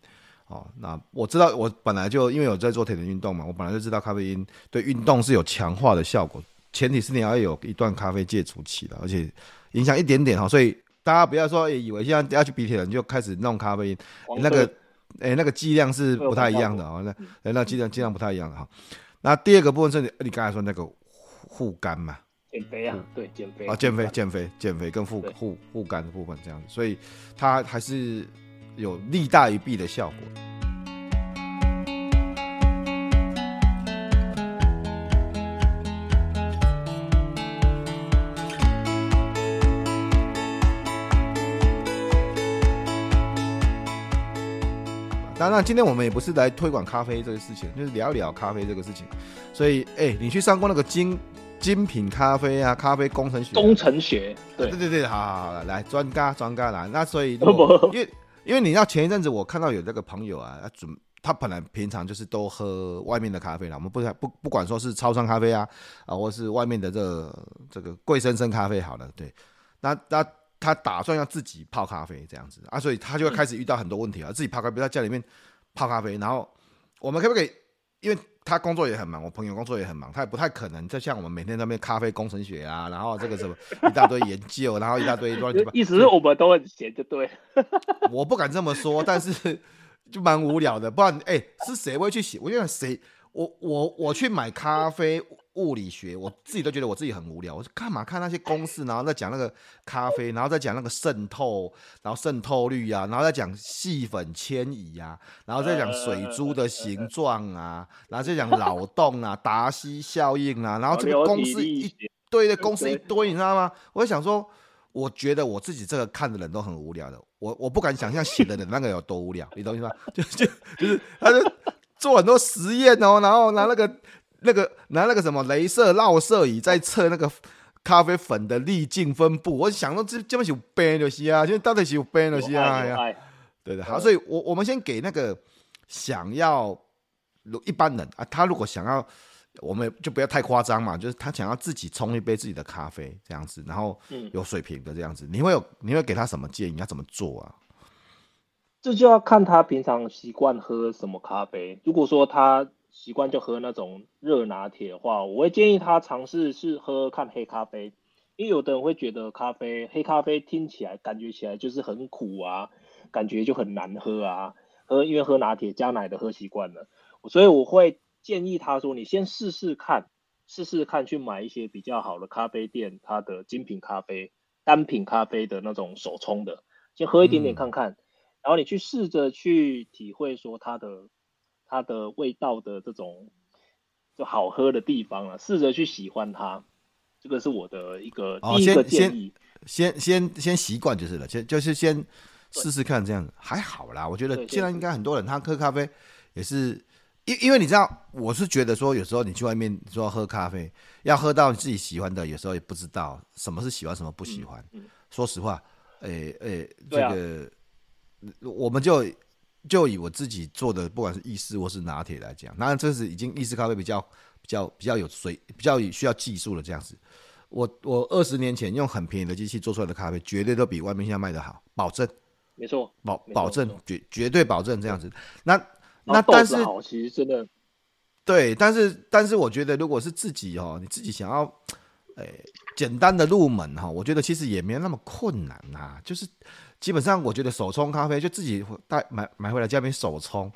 Speaker 1: 哦。那我知道我本来就因为我在做铁人运动嘛，我本来就知道咖啡因对运动是有强化的效果，前提是你要有一段咖啡戒除期的，而且影响一点点哈，所以大家不要说以为现在要去比铁人就开始弄咖啡因，那个哎那个剂量是不太一样的哦，那那剂量剂量不太一样的哈。那第二个部分是你，你刚才说那个护肝嘛？
Speaker 2: 减肥啊，对，减肥
Speaker 1: 啊，减肥，减肥，减肥跟护护护肝的部分这样子，所以它还是有利大于弊的效果。当然，今天我们也不是来推广咖啡这个事情，就是聊一聊咖啡这个事情。所以，哎、欸，你去上过那个精精品咖啡啊，咖啡工程学？
Speaker 2: 工程学，对
Speaker 1: 对对对，好好好，来专家专家来。那所以，因为因为你知道前一阵子我看到有这个朋友啊，他准他本来平常就是都喝外面的咖啡啦，我们不不不管说是超商咖啡啊啊，或是外面的这个这个贵生生咖啡好了，对，那那。他打算要自己泡咖啡这样子啊，所以他就会开始遇到很多问题啊。自己泡咖啡，在家里面泡咖啡，然后我们可不可以？因为他工作也很忙，我朋友工作也很忙，他也不太可能就像我们每天在那边咖啡工程学啊，然后这个什么一大堆研究，然后一大堆乱七八。
Speaker 2: 意思是我们都很闲，就对。
Speaker 1: 我不敢这么说，但是 就蛮无聊的。不然，哎、欸，是谁会去写？我觉得谁？我我我去买咖啡。物理学，我自己都觉得我自己很无聊。我说干嘛看那些公式，然后再讲那个咖啡，然后再讲那个渗透，然后渗透率啊，然后再讲细粉迁移啊，然后再讲水珠的形状啊，然后再讲脑洞啊，达西效应啊，然后这个公式一堆的公式一堆，你知道吗？我就想说，我觉得我自己这个看的人都很无聊的，我我不敢想象写的人那个有多无聊，你懂意思吗？就就就是他就做很多实验哦，然后拿那个。那个拿那个什么镭射绕射仪在测那个咖啡粉的粒径分布，我想说这这么有病就是啊，就到底是有病就是啊，对对，好，所以我我们先给那个想要一般人啊，他如果想要，我们就不要太夸张嘛，就是他想要自己冲一杯自己的咖啡这样子，然后有水平的这样子，你会有你会给他什么建议？要怎么做啊？
Speaker 2: 这就要看他平常习惯喝什么咖啡。如果说他习惯就喝那种热拿铁的话，我会建议他尝试是喝看黑咖啡，因为有的人会觉得咖啡黑咖啡听起来感觉起来就是很苦啊，感觉就很难喝啊。喝因为喝拿铁加奶的喝习惯了，所以我会建议他说，你先试试看，试试看去买一些比较好的咖啡店，它的精品咖啡、单品咖啡的那种手冲的，先喝一点点看看，嗯、然后你去试着去体会说它的。它的味道的这种就好喝的地方啊，试着去喜欢它，这个是我的一个第一个建议。
Speaker 1: 先先先先习惯就是了，先就是先试试看这样子还好啦。我觉得现在应该很多人他喝咖啡也是，因因为你知道，我是觉得说有时候你去外面说要喝咖啡，要喝到你自己喜欢的，有时候也不知道什么是喜欢，什么不喜欢。嗯嗯、说实话，诶、欸、诶、欸，这个、啊、我们就就以我自己做的，不管是意式或是拿铁来讲，当然这是已经意式咖啡比较比较比较有水，比较需要技术的这样子。我我二十年前用很便宜的机器做出来的咖啡，绝对都比外面现在卖的好，保证。
Speaker 2: 没错，
Speaker 1: 保保证绝绝对保证这样子。那
Speaker 2: 那
Speaker 1: 但是
Speaker 2: 其实真的
Speaker 1: 对，但是但是我觉得如果是自己哦，你自己想要诶、欸、简单的入门哈，我觉得其实也没有那么困难呐、啊。就是基本上我觉得手冲咖啡就自己带买买回来家里面手冲，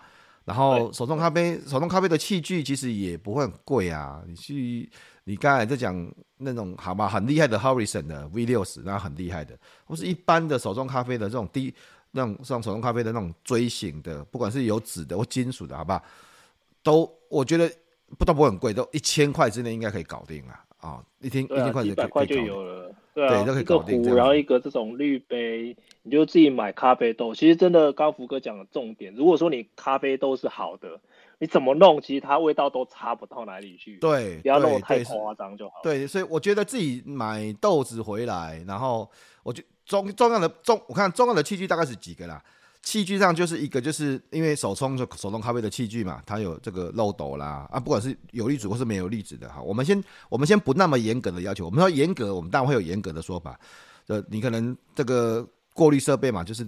Speaker 1: 然后手冲咖啡手冲咖啡的器具其实也不会很贵啊。你去。你刚才在讲那种好吧，很厉害的 Harrison 的 V 六十，那很厉害的，或是一般的手冲咖啡的这种低那种像手冲咖啡的那种锥形的，不管是有纸的或金属的，好吧，都我觉得不都不会很贵，都一千块之内应该可以搞定啊！啊、哦，一天、啊、一千块就可以搞定了，
Speaker 2: 对啊，对都可以搞定。一个壶，然后一个这种滤杯，你就自己买咖啡豆。其实真的，刚福哥讲的重点，如果说你咖啡豆是好的。你怎么弄，其实它味道都差不到哪里去。
Speaker 1: 对，
Speaker 2: 不要弄得太夸张就好。
Speaker 1: 对，所以我觉得自己买豆子回来，然后我就重重要的重，我看重要的器具大概是几个啦。器具上就是一个，就是因为手冲就手冲咖啡的器具嘛，它有这个漏斗啦啊，不管是有粒子或是没有粒子的哈。我们先我们先不那么严格的要求，我们说严格，我们当然会有严格的说法。呃，你可能这个过滤设备嘛，就是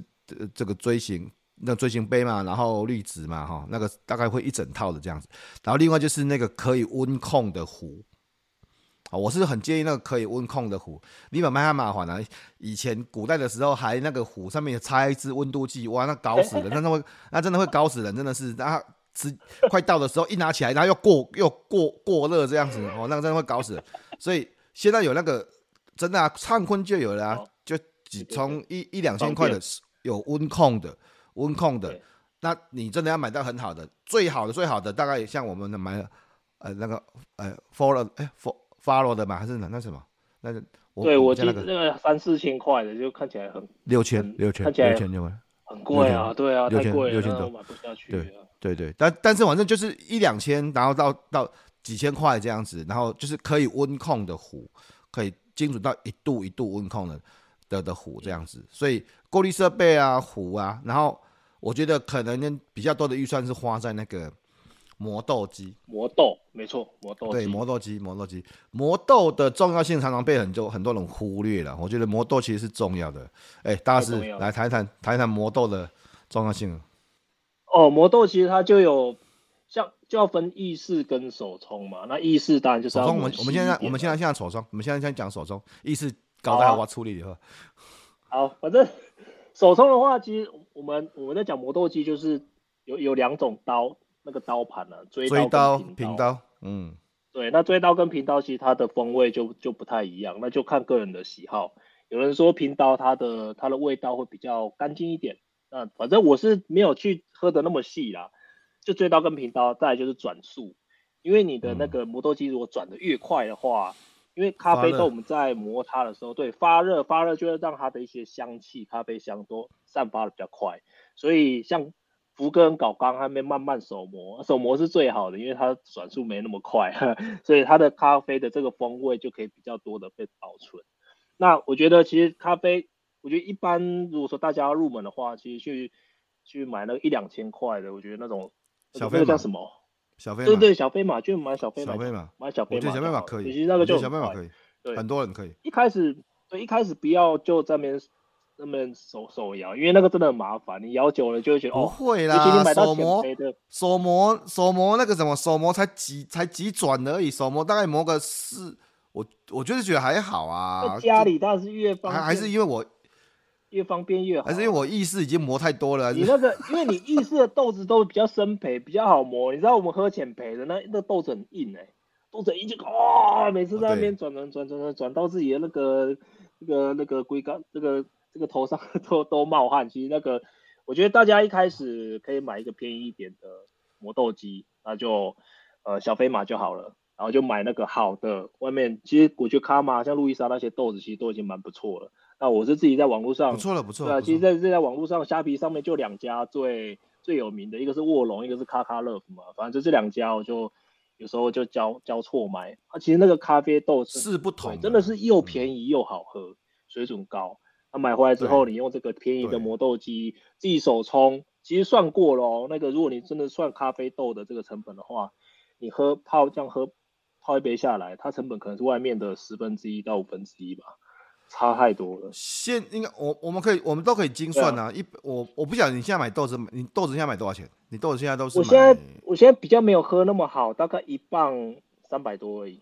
Speaker 1: 这个锥形。那锥形杯嘛，然后滤纸嘛，哈，那个大概会一整套的这样子。然后另外就是那个可以温控的壶，啊，我是很建议那个可以温控的壶。你买蛮麻烦啊，以前古代的时候还那个壶上面插一支温度计，哇，那搞死人，那那会那真的会搞死人，真的是，那吃快到的时候一拿起来，然后又过又过过热这样子，哦，那个真的会搞死人。所以现在有那个真的啊，灿坤就有了啊，就几从一一两千块的有温控的。温控的，那你真的要买到很好的，最好的最好的大概像我们的买呃那个呃 follow 哎 follow 的嘛，还是那那什么？那个我
Speaker 2: 对我记得那个三四千块的就看起来很
Speaker 1: 六千六千
Speaker 2: 看起来
Speaker 1: 六千六千
Speaker 2: 很贵啊，对啊，
Speaker 1: 六千六千多
Speaker 2: 买不下去，
Speaker 1: 对对对，但但是反正就是一两千，然后到到几千块这样子，然后就是可以温控的壶，可以精准到一度一度温控的的的壶这样子，所以过滤设备啊壶啊，然后。我觉得可能比较多的预算是花在那个磨豆机。
Speaker 2: 磨豆，没错，磨豆。
Speaker 1: 对，磨豆机，磨豆机，磨豆的重要性常常被很多很多人忽略了。我觉得磨豆其实是重要的。哎，大师来谈一谈，谈一谈磨豆的重要性。
Speaker 2: 哦，磨豆其实它就有像就要分意式跟手冲嘛。那意式当然就
Speaker 1: 手冲。我们我们现在我们现在现在手冲，我们现在先讲手冲。意式搞得好，我处理以后。
Speaker 2: 好，反正。手冲的话，其实我们我们在讲磨豆机，就是有有两种刀，那个刀盘呢、啊，锥刀、刀、
Speaker 1: 平刀，嗯，
Speaker 2: 对，那追刀跟平刀其实它的风味就就不太一样，那就看个人的喜好。有人说平刀它的它的味道会比较干净一点，那反正我是没有去喝的那么细啦，就追刀跟平刀，再来就是转速，因为你的那个磨豆机如果转的越快的话。因为咖啡豆我们在磨它的时候，对，发热发热就会让它的一些香气、咖啡香都散发的比较快，所以像福哥跟搞刚还没慢慢手磨，手磨是最好的，因为它转速没那么快，所以它的咖啡的这个风味就可以比较多的被保存。那我觉得其实咖啡，我觉得一般如果说大家要入门的话，其实去去买那个一两千块的，我觉得那种
Speaker 1: 小飞叫
Speaker 2: 什么？
Speaker 1: 小飞马，
Speaker 2: 对对，小飞马就买小飞马，
Speaker 1: 小飞马
Speaker 2: 买小
Speaker 1: 飞马，小飞马可以，
Speaker 2: 其实那个就
Speaker 1: 小飞马可以，对，很多人可以。
Speaker 2: 一开始，对，一开始不要就在那边那边手手摇，因为那个真的很麻烦，你摇久了就会觉得哦，
Speaker 1: 不会啦，手磨手磨手磨那个什么手磨才几才几转而已，手磨大概磨个四，我我就是觉得还好啊。
Speaker 2: 在家里当然是越方
Speaker 1: 还还是因为我。
Speaker 2: 越方便越好，
Speaker 1: 还是因为我意式已经磨太多了。
Speaker 2: 你那个，因为你意式的豆子都比较生培，比较好磨。你知道我们喝浅培的那那豆子很硬哎、欸，豆子很硬就哇，每次在那边转转转转转转到自己的那个那个那个龟缸，那个这个头上 都都冒汗。其实那个，我觉得大家一开始可以买一个便宜一点的磨豆机，那就呃小飞马就好了。然后就买那个好的，外面其实我觉得卡玛像路易莎那些豆子其实都已经蛮不错了。那我是自己在网络上，
Speaker 1: 不错了，不错。
Speaker 2: 对啊，其实在在网络上，虾皮上面就两家最最有名的，一个是卧龙，一个是卡卡乐福嘛。反正就这两家，我就有时候就交交错买。啊，其实那个咖啡豆是，
Speaker 1: 是不同，
Speaker 2: 真的是又便宜又好喝，嗯、水准高。那、啊、买回来之后，你用这个便宜的磨豆机自己手冲，其实算过了哦。那个如果你真的算咖啡豆的这个成本的话，你喝泡这样喝泡一杯下来，它成本可能是外面的十分之一到五分之一吧，差太多了。
Speaker 1: 现应该我我们可以我们都可以精算啊。一我我不晓得你现在买豆子，你豆子现在买多少钱？你豆子现在都是
Speaker 2: 我现在我现在比较没有喝那么好，大概一磅三百多而已，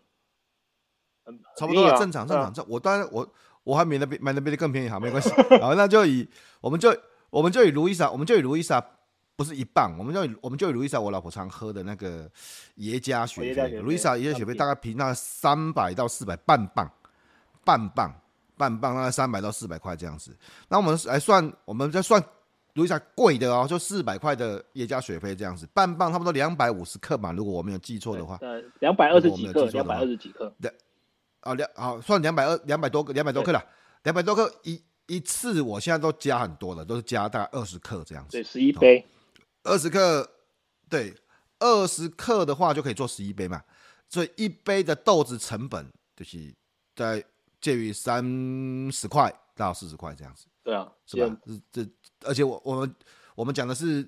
Speaker 1: 差不多了，正常正常。这我当然我。我还买的比买的比的更便宜，好，没关系。好，那就以我们就我们就以路易莎，我们就以路易莎不是一磅，我们就以我们就以路易莎，我老婆常喝的那个耶加雪菲，路易莎耶加雪菲大概平那三百到四百半磅，半磅半磅大概三百到四百块这样子。那我们来算，我们再算路易莎贵的哦，就四百块的耶加雪菲这样子，半磅差不多两百五十克嘛，如果我没有记错的话，
Speaker 2: 呃，两百二十几克，两百二十几克，对。
Speaker 1: 啊，两好算两百二两百多个两百多克了，两百多克一一次，我现在都加很多了，都是加大概二十克这样子。
Speaker 2: 对，十一杯，
Speaker 1: 二十克，对，二十克的话就可以做十一杯嘛。所以一杯的豆子成本就是在介于三十块到四十块这样子。
Speaker 2: 对啊，
Speaker 1: 是吧？这这，而且我我们我们讲的是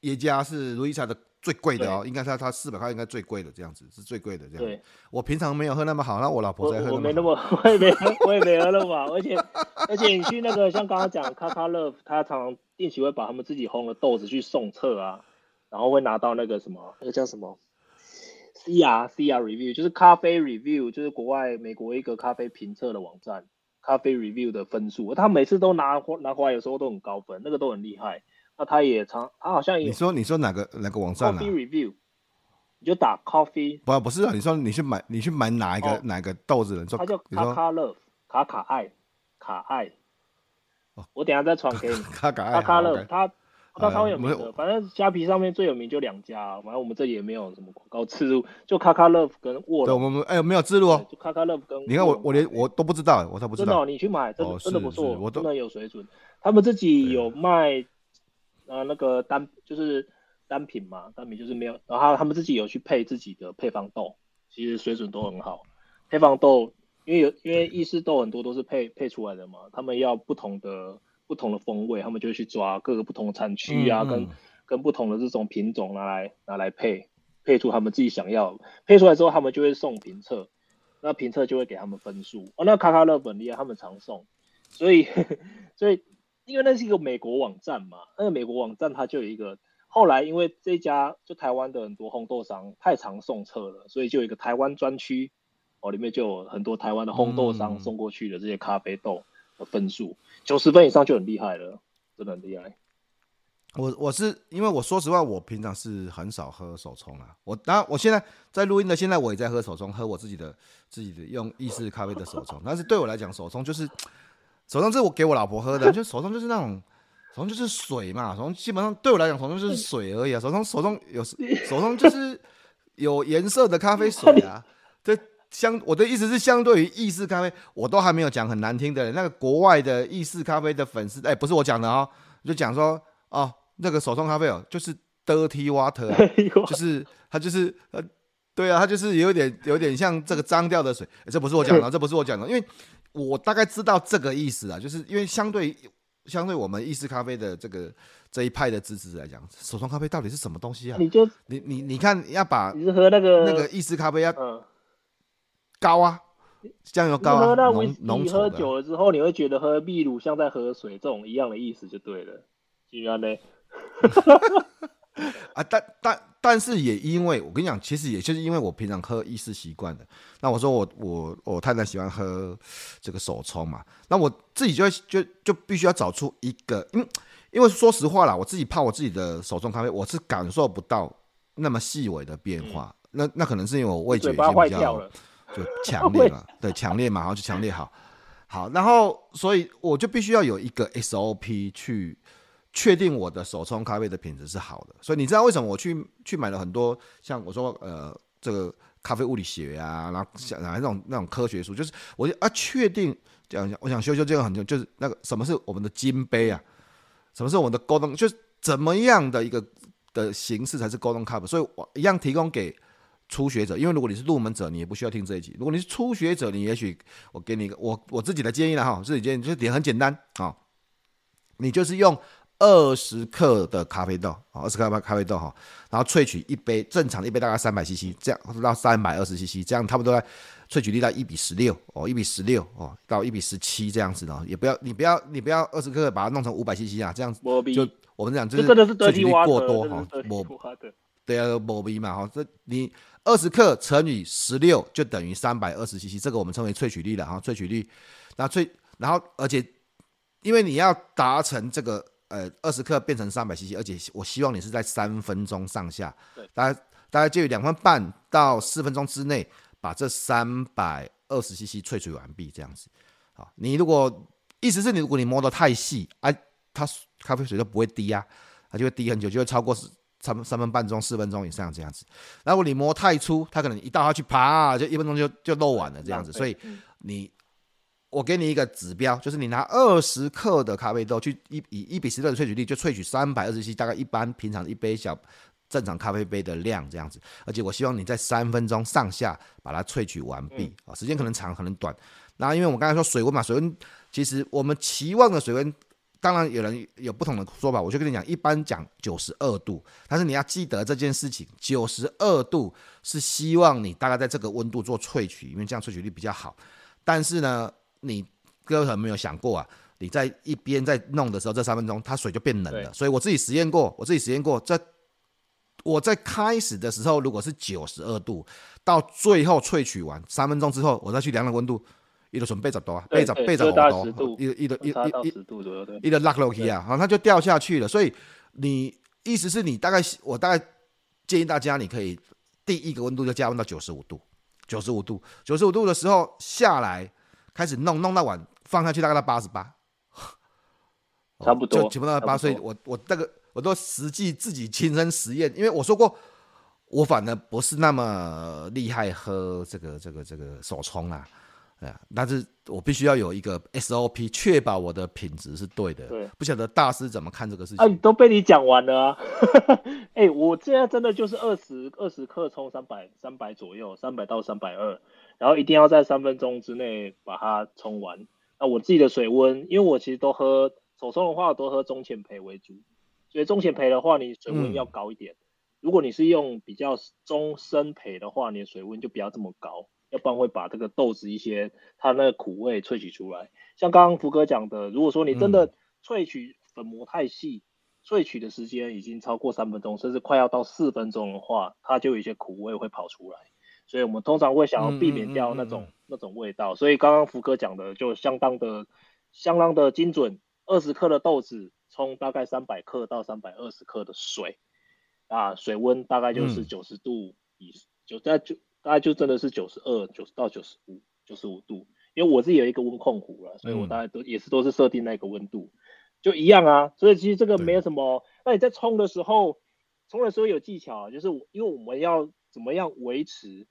Speaker 1: 耶加是路易莎的。最贵的哦，应该是它四百块，应该最贵的这样子，是最贵的这样。对，我平常没有喝那么好，那我老婆在喝。
Speaker 2: 我没那么，我也没喝，我也没喝那么好。而且而且你去那个像刚刚讲卡卡乐，他常常定期会把他们自己烘的豆子去送测啊，然后会拿到那个什么，那个叫什么，CR CR Review，就是咖啡 Review，就是国外美国一个咖啡评测的网站，咖啡 Review 的分数，他每次都拿拿回来，有时候都很高分，那个都很厉害。那他也常，他好像也。
Speaker 1: 你说你说哪个哪个网站啊
Speaker 2: ？Coffee Review，你就打 Coffee。
Speaker 1: 不不是啊，你说你去买你去买哪一个、哦、哪个豆子的？
Speaker 2: 他叫卡卡乐，卡卡爱，卡爱。哦，我等下再传给你。卡卡爱，卡卡乐，他他超有名的。反正虾皮上面最有名就两家，反正我们这里也没有什么广告植入，就卡卡乐跟卧龙。
Speaker 1: 对，我们哎没有植入哦。
Speaker 2: 就卡卡乐跟。
Speaker 1: 你看我我连我都不知道，我都不知道。
Speaker 2: 真的，你去买，真的真的不错，我真的有水准。他们自己有卖。呃，那个单就是单品嘛，单品就是没有，然后他们自己有去配自己的配方豆，其实水准都很好。配方豆，因为有因为意式豆很多都是配配出来的嘛，他们要不同的不同的风味，他们就会去抓各个不同的产区啊，嗯嗯跟跟不同的这种品种拿来拿来配，配出他们自己想要，配出来之后他们就会送评测，那评测就会给他们分数。哦，那卡卡乐本地他们常送，所以 所以。因为那是一个美国网站嘛，那个美国网站它就有一个，后来因为这家就台湾的很多烘豆商太常送测了，所以就有一个台湾专区，哦，里面就有很多台湾的烘豆商送过去的这些咖啡豆的分数，九十分以上就很厉害了，真的很厉害。
Speaker 1: 我我是因为我说实话，我平常是很少喝手冲啊，我当然我现在在录音的，现在我也在喝手冲，喝我自己的自己的用意式咖啡的手冲，但是对我来讲，手冲就是。手冲是我给我老婆喝的，就手冲就是那种，手冲就是水嘛，手冲基本上对我来讲，手冲就是水而已啊。手冲手冲有手冲就是有颜色的咖啡水啊。这相我的意思是，相对于意式咖啡，我都还没有讲很难听的。那个国外的意式咖啡的粉丝，哎、欸，不是我讲的哦，就讲说哦，那个手冲咖啡哦，就是 dirty water，、啊、就是它就是呃，对啊，它就是有点有点像这个脏掉的水。欸、这不是我讲的，这不是我讲的，因为。我大概知道这个意思啊，就是因为相对相对我们意式咖啡的这个这一派的支持者来讲，手冲咖啡到底是什么东西啊？你就你你你看要把
Speaker 2: 你是喝那个
Speaker 1: 那个意式咖啡要高啊，酱油高啊，浓浓
Speaker 2: 喝久了之后，你会觉得喝秘鲁像在喝水，这种一样的意思就对了。居然呢？
Speaker 1: 啊，但但但是也因为我跟你讲，其实也就是因为我平常喝意式习惯的，那我说我我我太太喜欢喝这个手冲嘛，那我自己就就就必须要找出一个，因为因为说实话啦，我自己泡我自己的手冲咖啡，我是感受不到那么细微的变化，嗯、那那可能是因为我味觉已经比较就强烈了，对，强烈嘛，然后就强烈好，好，然后所以我就必须要有一个 SOP 去。确定我的手冲咖啡的品质是好的，所以你知道为什么我去去买了很多像我说呃这个咖啡物理学啊，然后像那种那种科学书，就是我就啊确定讲讲，我想修修这个很重要，就是那个什么是我们的金杯啊，什么是我们的 Golden，就是怎么样的一个的形式才是 Golden Cup，所以我一样提供给初学者，因为如果你是入门者，你也不需要听这一集；如果你是初学者，你也许我给你一个我我自己的建议了哈，自己建议就是点很简单啊，你就是用。二十克的咖啡豆，啊，二十克咖啡豆哈，然后萃取一杯正常的一杯大概三百 CC，这样到三百二十 CC，这样差不多萃取率到一比十六哦，一比十六哦，到一比十七这样子的，也不要你不要你不要二十克把它弄成五百 CC 啊，这样子就我们讲就是萃取率过多哈，磨对啊，磨逼嘛哈，这你二十克乘以十六就等于三百二十 CC，这个我们称为萃取率了哈，萃取率，那萃然后而且因为你要达成这个。呃，二十克变成三百 CC，而且我希望你是在三分钟上下，对，大概大概介于两分半到四分钟之内，把这三百二十 CC 萃取完毕，这样子。好，你如果意思是你如果你磨得太细，哎、啊，它咖啡水就不会滴啊，它就会滴很久，就会超过三三分半钟、四分钟以上这样子。然后你磨太粗，它可能一倒下去，啪，就一分钟就就漏完了这样子。所以你。我给你一个指标，就是你拿二十克的咖啡豆去一以一比十六的萃取率，就萃取三百二十 cc，大概一般平常一杯小正常咖啡杯的量这样子。而且我希望你在三分钟上下把它萃取完毕啊，时间可能长可能短。那因为我们刚才说水温嘛，水温其实我们期望的水温，当然有人有不同的说法，我就跟你讲，一般讲九十二度，但是你要记得这件事情，九十二度是希望你大概在这个温度做萃取，因为这样萃取率比较好。但是呢，你各位可能没有想过啊？你在一边在弄的时候，这三分钟它水就变冷了。所以我自己实验过，我自己实验过，在我在开始的时候，如果是九十二度，到最后萃取完三分钟之后，我再去量量温度，一个准备十度啊，备着备着五度，一一度一一十度左右，一度落落去啊，然后它就掉下去了。所以你意思是你大概我大概建议大家，你可以第一个温度就加温到九十五度，九十五度，九十五度的时候下来。开始弄弄到碗放下去大概到八十八，
Speaker 2: 差不多
Speaker 1: 就全部到八岁。我我那个我都实际自己亲身实验，因为我说过，我反而不是那么厉害喝这个这个这个手冲啊，哎呀，但是我必须要有一个 SOP，确保我的品质是对的。对，不晓得大师怎么看这个事情？
Speaker 2: 啊，都被你讲完了啊！哎，我现在真的就是二十二十克冲三百三百左右，三百到三百二。然后一定要在三分钟之内把它冲完。那我自己的水温，因为我其实都喝手冲的话，我都喝中浅焙为主。所以中浅焙的话，你水温要高一点。嗯、如果你是用比较中深焙的话，你的水温就不要这么高，要不然会把这个豆子一些它那个苦味萃取出来。像刚刚福哥讲的，如果说你真的萃取粉磨太细，萃取的时间已经超过三分钟，甚至快要到四分钟的话，它就有一些苦味会跑出来。所以我们通常会想要避免掉那种、嗯嗯。嗯嗯、那种味道，所以刚刚福哥讲的就相当的相当的精准，二十克的豆子冲大概三百克到三百二十克的水，啊，水温大概就是九十度以就在就大概就真的是九十二九十到九十五九十五度，因为我自己有一个温控壶了，所以我大概都也是都是设定那个温度，就一样啊，所以其实这个没有什么。那你在冲的时候，冲的时候有技巧，就是因为我们要怎么样维持。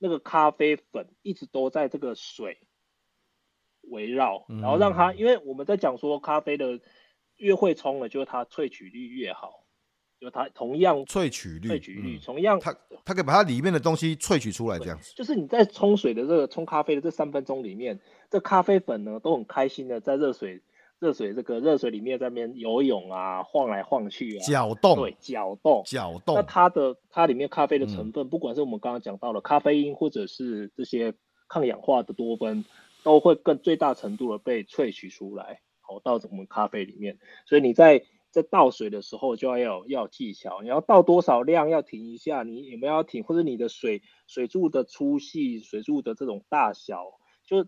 Speaker 2: 那个咖啡粉一直都在这个水围绕，然后让它，因为我们在讲说咖啡的越会冲了，就是它萃取率越好，就它同样
Speaker 1: 萃取率，
Speaker 2: 萃取率同样，
Speaker 1: 它它可以把它里面的东西萃取出来，这样子。
Speaker 2: 就是你在冲水的这个冲咖啡的这三分钟里面，这咖啡粉呢都很开心的在热水。热水这个热水里面在那边游泳啊，晃来晃去啊，
Speaker 1: 搅动，
Speaker 2: 对，搅动，
Speaker 1: 搅动。
Speaker 2: 那它的它里面咖啡的成分，嗯、不管是我们刚刚讲到了咖啡因，或者是这些抗氧化的多酚，都会更最大程度的被萃取出来，好到我们咖啡里面。所以你在在倒水的时候就要要要技巧，你要倒多少量，要停一下，你有没有要停，或者你的水水柱的粗细、水柱的这种大小，就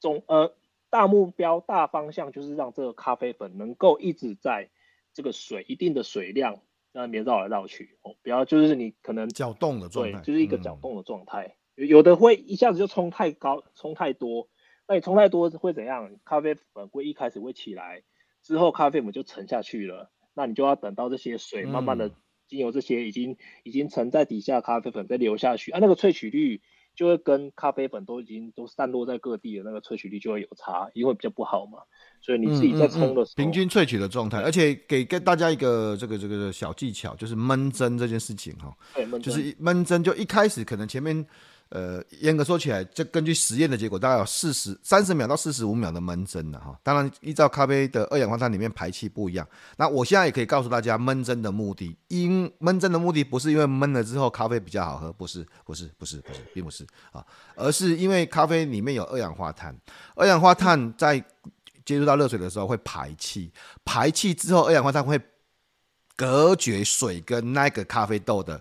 Speaker 2: 总呃。大目标、大方向就是让这个咖啡粉能够一直在这个水一定的水量在那边绕来绕去哦，不要就是你可能
Speaker 1: 搅动的状态，
Speaker 2: 对，就是一个搅动的状态。嗯、有的会一下子就冲太高、冲太多，那你冲太多会怎样？咖啡粉会一开始会起来，之后咖啡粉就沉下去了，那你就要等到这些水慢慢的经由这些已经已经沉在底下咖啡粉再流下去啊，那个萃取率就会跟咖啡粉都已经都散落在各地的那个萃取率就会有差，因为比较不好嘛。所以你自己在冲的时候，
Speaker 1: 平均萃取的状态，而且给给大家一个这个这个小技巧，就是闷蒸这件事情哈，就是闷蒸就一开始可能前面。呃，严格说起来，这根据实验的结果，大概有四十三十秒到四十五秒的闷蒸的哈。当然，依照咖啡的二氧化碳里面排气不一样。那我现在也可以告诉大家，闷蒸的目的，因闷蒸的目的不是因为闷了之后咖啡比较好喝，不是，不是，不是，不是，并不是啊，而是因为咖啡里面有二氧化碳，二氧化碳在接触到热水的时候会排气，排气之后二氧化碳会隔绝水跟那个咖啡豆的。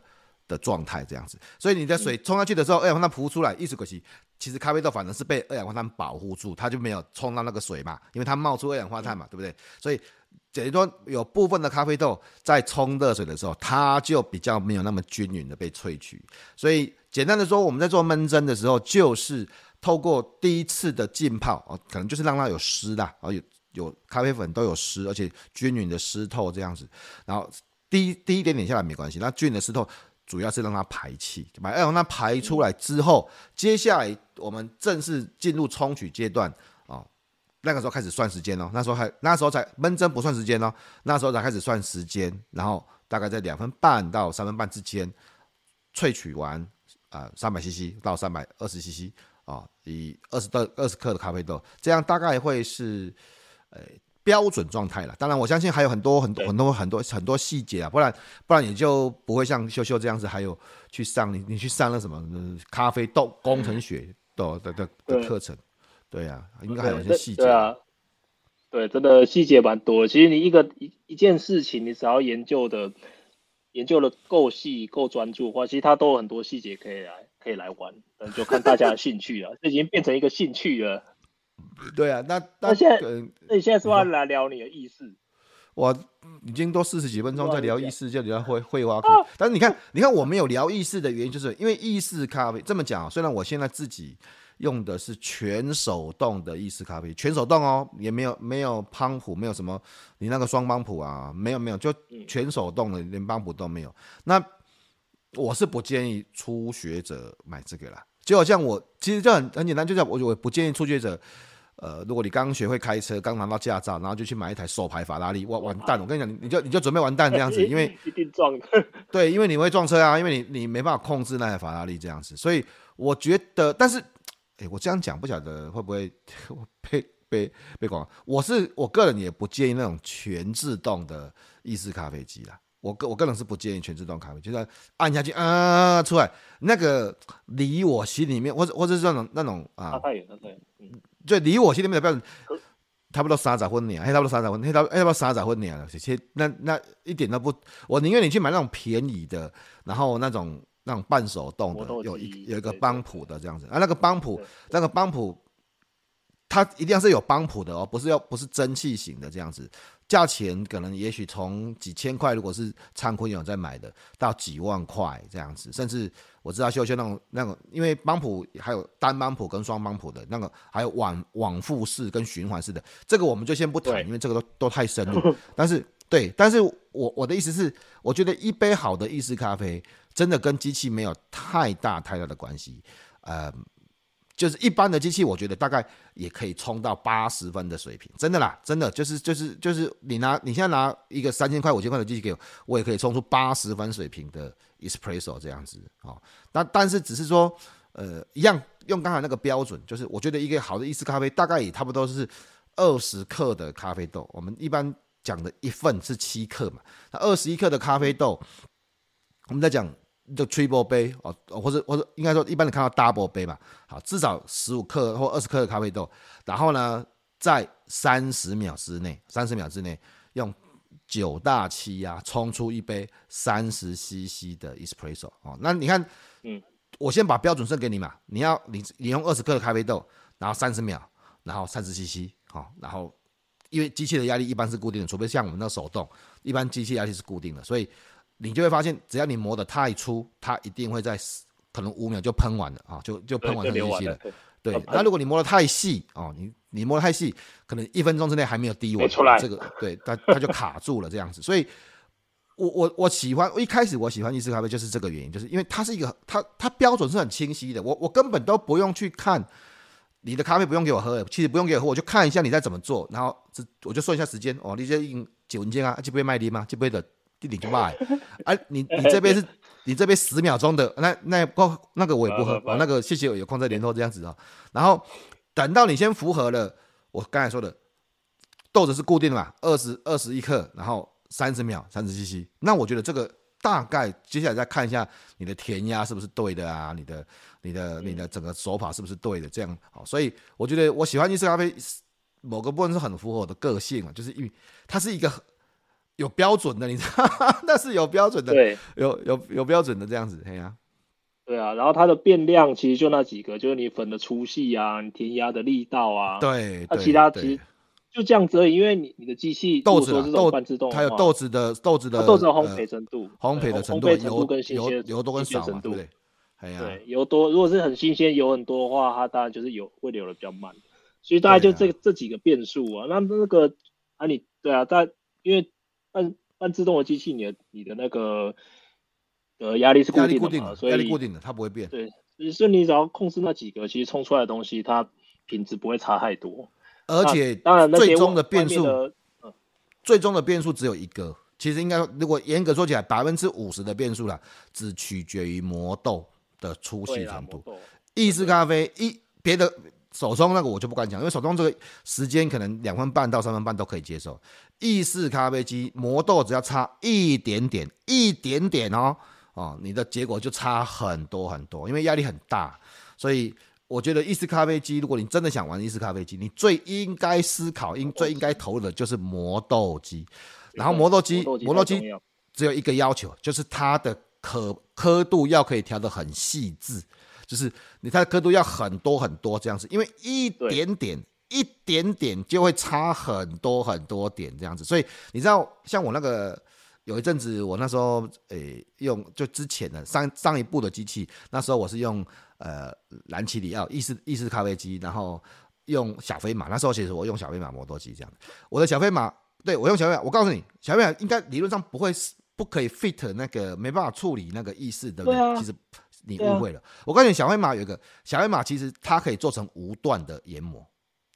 Speaker 1: 的状态这样子，所以你的水冲下去的时候，二氧化碳浮出来，意思可惜，其实咖啡豆反而是被二氧化碳保护住，它就没有冲到那个水嘛，因为它冒出二氧化碳嘛，对不对？所以，等于说有部分的咖啡豆在冲热水的时候，它就比较没有那么均匀的被萃取。所以，简单的说，我们在做闷蒸的时候，就是透过第一次的浸泡，哦，可能就是让它有湿的，哦，有有咖啡粉都有湿，而且均匀的湿透这样子，然后滴滴一点点下来没关系，那均匀的湿透。主要是让它排气，把二氧化碳排出来之后，接下来我们正式进入冲取阶段啊，那个时候开始算时间哦，那时候还那时候才闷蒸不算时间哦，那时候才开始算时间，然后大概在两分半到三分半之间萃取完啊，三百 CC 到三百二十 CC 啊，以二十到二十克的咖啡豆，这样大概会是呃。标准状态了，当然我相信还有很多很多很多很多很多细节啊，不然不然你就不会像秀秀这样子，还有去上你你去上了什么咖啡豆工程学的的的的课程，对呀，应该还有一些细节。
Speaker 2: 对啊，对，真的细节蛮多。其实你一个一一件事情，你只要研究的研究的够细够专注的话，其实它都有很多细节可以来可以来玩，就看大家的兴趣了，这已经变成一个兴趣了。
Speaker 1: 对啊，那
Speaker 2: 那现在，那你现在是不是要来聊你的意式？
Speaker 1: 我已经都四十几分钟在聊意式，就聊会会话题。但是你看，你看我没有聊意式的原因，就是因为意式咖啡这么讲，虽然我现在自己用的是全手动的意式咖啡，全手动哦，也没有没有帮浦，没有什么你那个双帮浦啊，没有没有，就全手动的，连帮浦都没有。那我是不建议初学者买这个啦。就好像我其实就很很简单，就像我我不建议初学者。呃，如果你刚学会开车，刚拿到驾照，然后就去买一台手排法拉利，哇，完蛋！我跟你讲，你就你就准备完蛋这样子，因为
Speaker 2: 一定撞。
Speaker 1: 对，因为你会撞车啊，因为你你没办法控制那台法拉利这样子，所以我觉得，但是，哎，我这样讲不晓得会不会 被被被广。我是我个人也不建议那种全自动的意式咖啡机啦。我个我个人是不建议全自动咖啡，就是按下去啊出来，那个离我心里面，或者或者是那种那种啊。太远了，对，嗯。就离我心里面的标准，差不多三十分年，还差不多三十分，还差不多三十分呢。其实那那一点都不，我宁愿你去买那种便宜的，然后那种那种半手动的，有一有一个邦普的这样子啊，那个邦普那个邦普，它一定要是有帮浦的哦，不是要不是蒸汽型的这样子。价钱可能也许从几千块，如果是仓库有在买的，到几万块这样子，甚至我知道秀秀那种那种，因为邦普还有单帮普跟双帮普的那个，还有往往复式跟循环式的，这个我们就先不谈，因为这个都都太深入。但是对，但是我我的意思是，我觉得一杯好的意式咖啡真的跟机器没有太大太大的关系，呃。就是一般的机器，我觉得大概也可以冲到八十分的水平，真的啦，真的就是就是就是你拿你现在拿一个三千块五千块的机器给我，我也可以冲出八十分水平的 espresso 这样子哦。那但是只是说，呃，一样用刚才那个标准，就是我觉得一个好的意式咖啡大概也差不多是二十克的咖啡豆，我们一般讲的一份是七克嘛，那二十一克的咖啡豆，我们在讲。就 triple 杯哦，或者或者应该说，一般你看到 double 杯嘛，好，至少十五克或二十克的咖啡豆，然后呢，在三十秒之内，三十秒之内用九大气压冲出一杯三十 CC 的 espresso 哦。那你看，嗯，我先把标准设给你嘛，你要你你用二十克的咖啡豆，然后三十秒，然后三十 CC 好，然后因为机器的压力一般是固定的，除非像我们那手动，一般机器压力是固定的，所以。你就会发现，只要你磨得太粗，它一定会在可能五秒就喷完了啊，就就喷完这东西了。对，那如果你磨得太细哦，你你磨得太细，可能一分钟之内还没有滴完，这个对它它就卡住了这样子。所以我我我喜欢，我一开始我喜欢意式咖啡就是这个原因，就是因为它是一个它它标准是很清晰的，我我根本都不用去看你的咖啡不用给我喝，其实不用给我喝，我就看一下你在怎么做，然后我就算一下时间哦，你这用几分钟啊，就不会卖力吗？就不会的弟弟就卖，哎、啊，你你这边是 你这边十秒钟的，那那不那个我也不喝，哦，那个谢谢有空再联络这样子啊，然后等到你先符合了我刚才说的豆子是固定的嘛，二十二十一克，然后。三十秒，三十 CC。那我觉得这个大概接下来再看一下你的填压是不是对的啊？你的、你的、你的整个手法是不是对的？这样好，所以我觉得我喜欢意式咖啡，某个部分是很符合我的个性啊，就是因为它是一个有标准的，你知道吗？那是有标准的，
Speaker 2: 对，
Speaker 1: 有有有标准的这样子，哎呀，
Speaker 2: 对啊。然后它的变量其实就那几个，就是你粉的粗细啊，你填压的力道啊，
Speaker 1: 对，
Speaker 2: 那其他其实。就这样子而已，因为你你的机器
Speaker 1: 豆子豆
Speaker 2: 半自动，
Speaker 1: 它有豆子的豆子的
Speaker 2: 豆子的烘焙程度，
Speaker 1: 烘焙的程度，油跟新鲜油多跟少嘛，对不对？
Speaker 2: 对，油多如果是很新鲜油很多的话，它当然就是油会流的比较慢，所以大概就这这几个变数啊。那那个啊，你对啊，但因为半半自动的机器，你的你的那个呃压力是固定的，所以压
Speaker 1: 力固定的，它不会变。
Speaker 2: 对，所以你只要控制那几个，其实冲出来的东西，它品质不会差太多。
Speaker 1: 而且当然最终的变数，最终的变数只有一个。其实应该，如果严格说起来，百分之五十的变数啦，只取决于磨豆的粗细程度。意式咖啡一别的手冲那个我就不敢讲，因为手冲这个时间可能两分半到三分半都可以接受。意式咖啡机磨豆只要差一点点，一点点哦哦，你的结果就差很多很多，因为压力很大，所以。我觉得意式咖啡机，如果你真的想玩意式咖啡机，你最应该思考、应最应该投入的就是磨豆机。然后磨豆机，磨豆机只有一个要求，就是它的可刻度要可以调得很细致，就是你它的刻度要很多很多这样子，因为一点点、一点点就会差很多很多点这样子。所以你知道，像我那个。有一阵子，我那时候诶、欸、用就之前的上上一部的机器，那时候我是用呃蓝奇里奥意式意式咖啡机，然后用小飞马。那时候其实我用小飞马磨豆机这样。我的小飞马，对我用小飞马，我告诉你，小飞马应该理论上不会不可以 fit 那个没办法处理那个意式，对不对？其实你误会了。啊、我告诉你，小飞马有一个小飞马，其实它可以做成无段的研磨，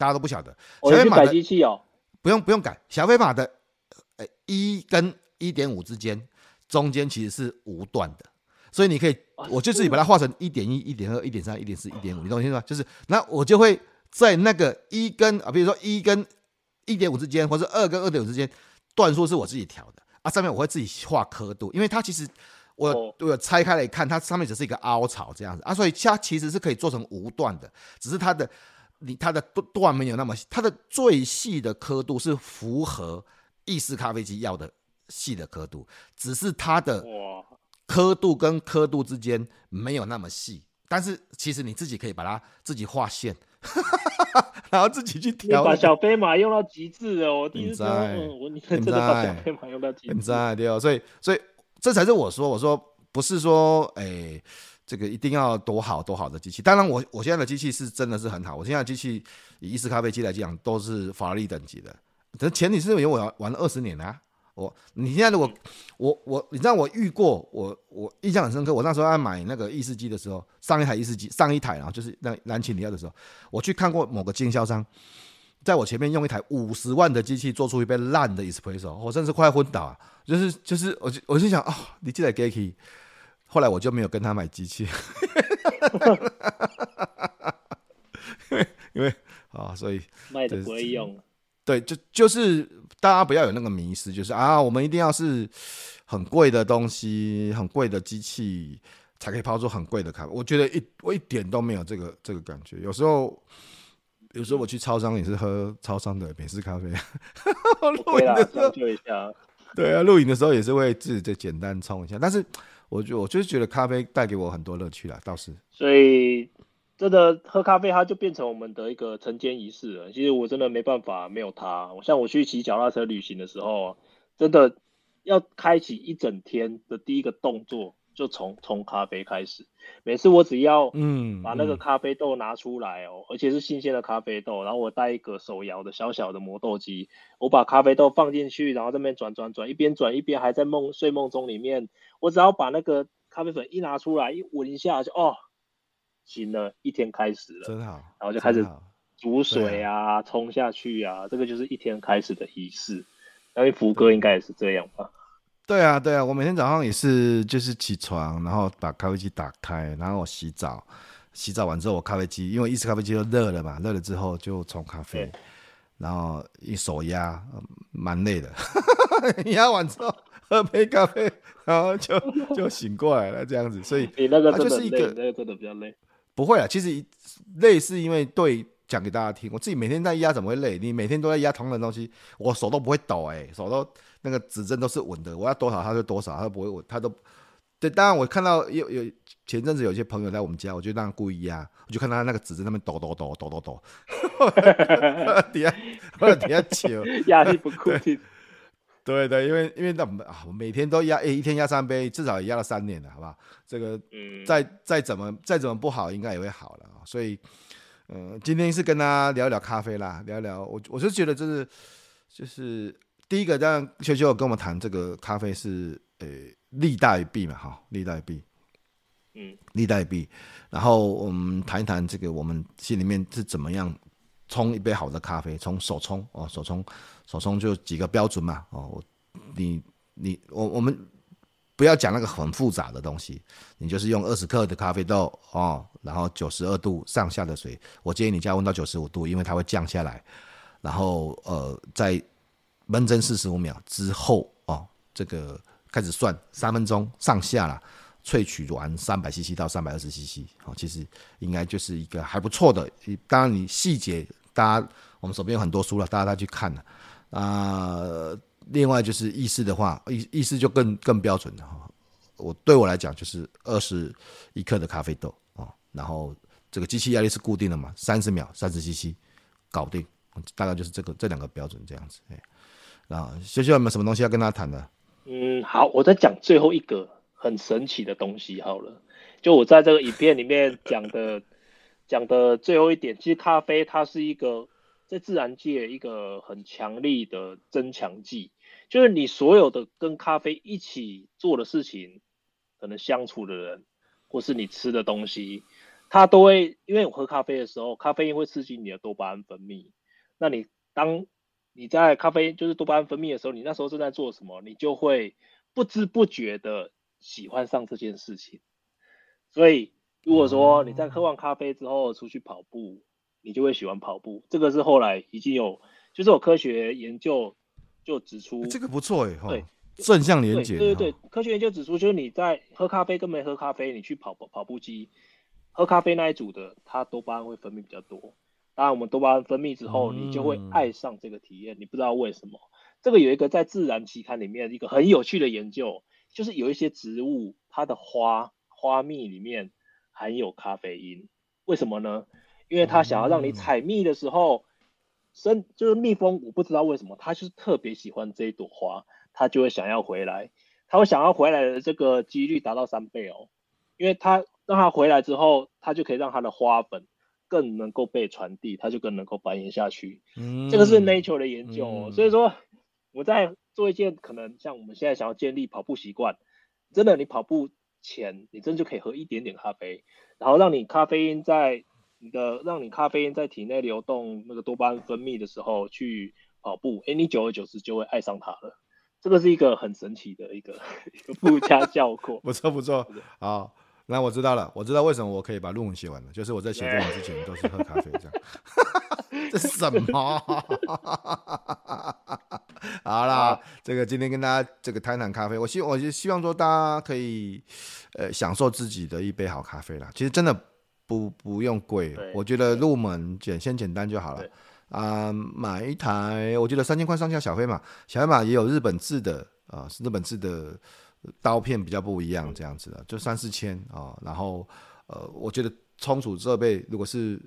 Speaker 1: 大家都不晓得。小飞马的
Speaker 2: 机器哦，
Speaker 1: 不用不用改，小飞马的呃一跟。一点五之间，中间其实是无段的，所以你可以，我就自己把它画成一点一、一点二、一点三、一点四、一点五，你懂我意思吗？就是那我就会在那个一跟啊，比如说一跟一点五之间，或者二跟二点五之间，段数是我自己调的啊。上面我会自己画刻度，因为它其实我我拆开来看，它上面只是一个凹槽这样子啊，所以它其实是可以做成无段的，只是它的你它的段没有那么细，它的最细的刻度是符合意式咖啡机要的。细的刻度，只是它的刻度跟刻度之间没有那么细，但是其实你自己可以把它自己画线，然后自己去调。
Speaker 2: 把小飞马用到极致哦，我第一次我你 真的把小飞马用到极致，
Speaker 1: 对哦，所以所以这才是我说我说不是说诶、欸、这个一定要多好多好的机器，当然我我现在的机器是真的是很好，我现在的机器以意式咖啡机来讲都是法拉利等级的，但前提是因为我要玩了二十年啊。我，你现在如果我我，你知道我遇过我我印象很深刻。我那时候要买那个意式机的时候，上一台意式机上一台，然后就是那蓝奇里奥的时候，我去看过某个经销商，在我前面用一台五十万的机器做出一杯烂的 espresso，我甚至快昏倒啊！就是就是，我就我就想啊、哦，你记得给 k 后来我就没有跟他买机器，因为因为啊、哦，所以
Speaker 2: 卖的不会用。
Speaker 1: 对，就就是大家不要有那个迷失，就是啊，我们一定要是很贵的东西，很贵的机器才可以泡出很贵的咖啡。我觉得一我一点都没有这个这个感觉。有时候，有时候我去超商也是喝超商的美式咖啡。录影的时候，对啊，录影的时候也是会自己再简单冲一下。但是，我就我就是觉得咖啡带给我很多乐趣啦，倒是。
Speaker 2: 所以。真的喝咖啡，它就变成我们的一个晨间仪式了。其实我真的没办法没有它。我像我去骑脚踏车旅行的时候，真的要开启一整天的第一个动作，就从冲咖啡开始。每次我只要
Speaker 1: 嗯
Speaker 2: 把那个咖啡豆拿出来哦，嗯嗯、而且是新鲜的咖啡豆，然后我带一个手摇的小小的磨豆机，我把咖啡豆放进去，然后这边转转转，一边转一边还在梦睡梦中里面。我只要把那个咖啡粉一拿出来，一闻一下就哦，行了，一天开始了，
Speaker 1: 真好。
Speaker 2: 然后就开始煮水啊，
Speaker 1: 啊
Speaker 2: 冲下去啊，这个就是一天开始的仪式。因为福哥应该也是这样吧？
Speaker 1: 对啊，对啊，我每天早上也是，就是起床，然后把咖啡机打开，然后我洗澡，洗澡完之后我咖啡机，因为意式咖啡机都热了嘛，热了之后就冲咖啡，然后一手压，蛮累的，压完之后喝杯咖啡，然后就 就醒过来了，这样子，所以
Speaker 2: 你那个真的
Speaker 1: 就是一个
Speaker 2: 那个真的比较累，
Speaker 1: 不会啊，其实累是因为对。讲给大家听，我自己每天在压怎么会累？你每天都在压同样的东西，我手都不会抖哎、欸，手都那个指针都是稳的，我要多少它就多少，它都不会稳，它都对。当然我看到有有前阵子有些朋友在我们家，我就让他故意压，我就看到他那个指针那边抖抖抖抖抖抖，底下底下球
Speaker 2: 压力不固定。
Speaker 1: 对对，因为因为那我们啊，我每天都压，哎，一天压三杯，至少也压了三年了，好不好？这个再再怎么再怎么不好，应该也会好了，所以。嗯，今天是跟大家聊一聊咖啡啦，聊一聊我，我就觉得就是就是第一个，让修修跟我们谈这个咖啡是呃利大于弊嘛，哈，利大于弊，嗯，利大于弊，然后我们谈一谈这个我们心里面是怎么样冲一杯好的咖啡，从手冲哦，手冲手冲就几个标准嘛，哦，你你我我们。不要讲那个很复杂的东西，你就是用二十克的咖啡豆哦，然后九十二度上下的水，我建议你加温到九十五度，因为它会降下来。然后呃，在闷蒸四十五秒之后哦，这个开始算三分钟上下了，萃取完三百 CC 到三百二十 CC，哦，其实应该就是一个还不错的。当然你细节，大家我们手边有很多书了，大家再去看了啊。另外就是意式的话，意意式就更更标准了哈。我对我来讲就是二十一克的咖啡豆啊，然后这个机器压力是固定的嘛，三十秒三十 CC 搞定，大概就是这个这两个标准这样子。哎，啊，修修有没有什么东西要跟大家谈的？
Speaker 2: 嗯，好，我再讲最后一个很神奇的东西好了。就我在这个影片里面讲的 讲的最后一点，其实咖啡它是一个。在自然界，一个很强力的增强剂，就是你所有的跟咖啡一起做的事情，可能相处的人，或是你吃的东西，它都会，因为我喝咖啡的时候，咖啡因会刺激你的多巴胺分泌。那你当你在咖啡就是多巴胺分泌的时候，你那时候正在做什么？你就会不知不觉的喜欢上这件事情。所以，如果说你在喝完咖啡之后出去跑步，你就会喜欢跑步，这个是后来已经有，就是有科学研究就指出，
Speaker 1: 这个不错哎，
Speaker 2: 对，
Speaker 1: 正向连接，
Speaker 2: 对对对，科学研究指出，就是你在喝咖啡跟没喝咖啡，你去跑跑步机，喝咖啡那一组的，它多巴胺会分泌比较多。当然，我们多巴胺分泌之后，你就会爱上这个体验，你不知道为什么。这个有一个在自然期刊里面一个很有趣的研究，就是有一些植物它的花花蜜里面含有咖啡因，为什么呢？因为他想要让你采蜜的时候，生就是蜜蜂，我不知道为什么，它就是特别喜欢这一朵花，它就会想要回来，它会想要回来的这个几率达到三倍哦，因为它让它回来之后，它就可以让它的花粉更能够被传递，它就更能够繁衍下去。嗯，这个是 Nature 的研究哦，所以说我在做一件可能像我们现在想要建立跑步习惯，真的，你跑步前你真的就可以喝一点点咖啡，然后让你咖啡因在。你的让你咖啡因在体内流动，那个多巴胺分泌的时候去跑步，哎、欸，你久而久之就会爱上它了。这个是一个很神奇的一个 一个附加效果。
Speaker 1: 不 错不错，好，那我知道了，我知道为什么我可以把论文写完了，就是我在写论文之前都是喝咖啡这样。这是什么？好啦，这个今天跟大家这个谈谈咖啡，我希我就希望说大家可以呃享受自己的一杯好咖啡啦。其实真的。不不用贵，我觉得入门简先简单就好了。啊、呃，买一台，我觉得三千块上下小飞马，小飞马也有日本制的啊，是、呃、日本制的刀片比较不一样，这样子的，就三四千啊。然后呃，我觉得冲煮设备如果是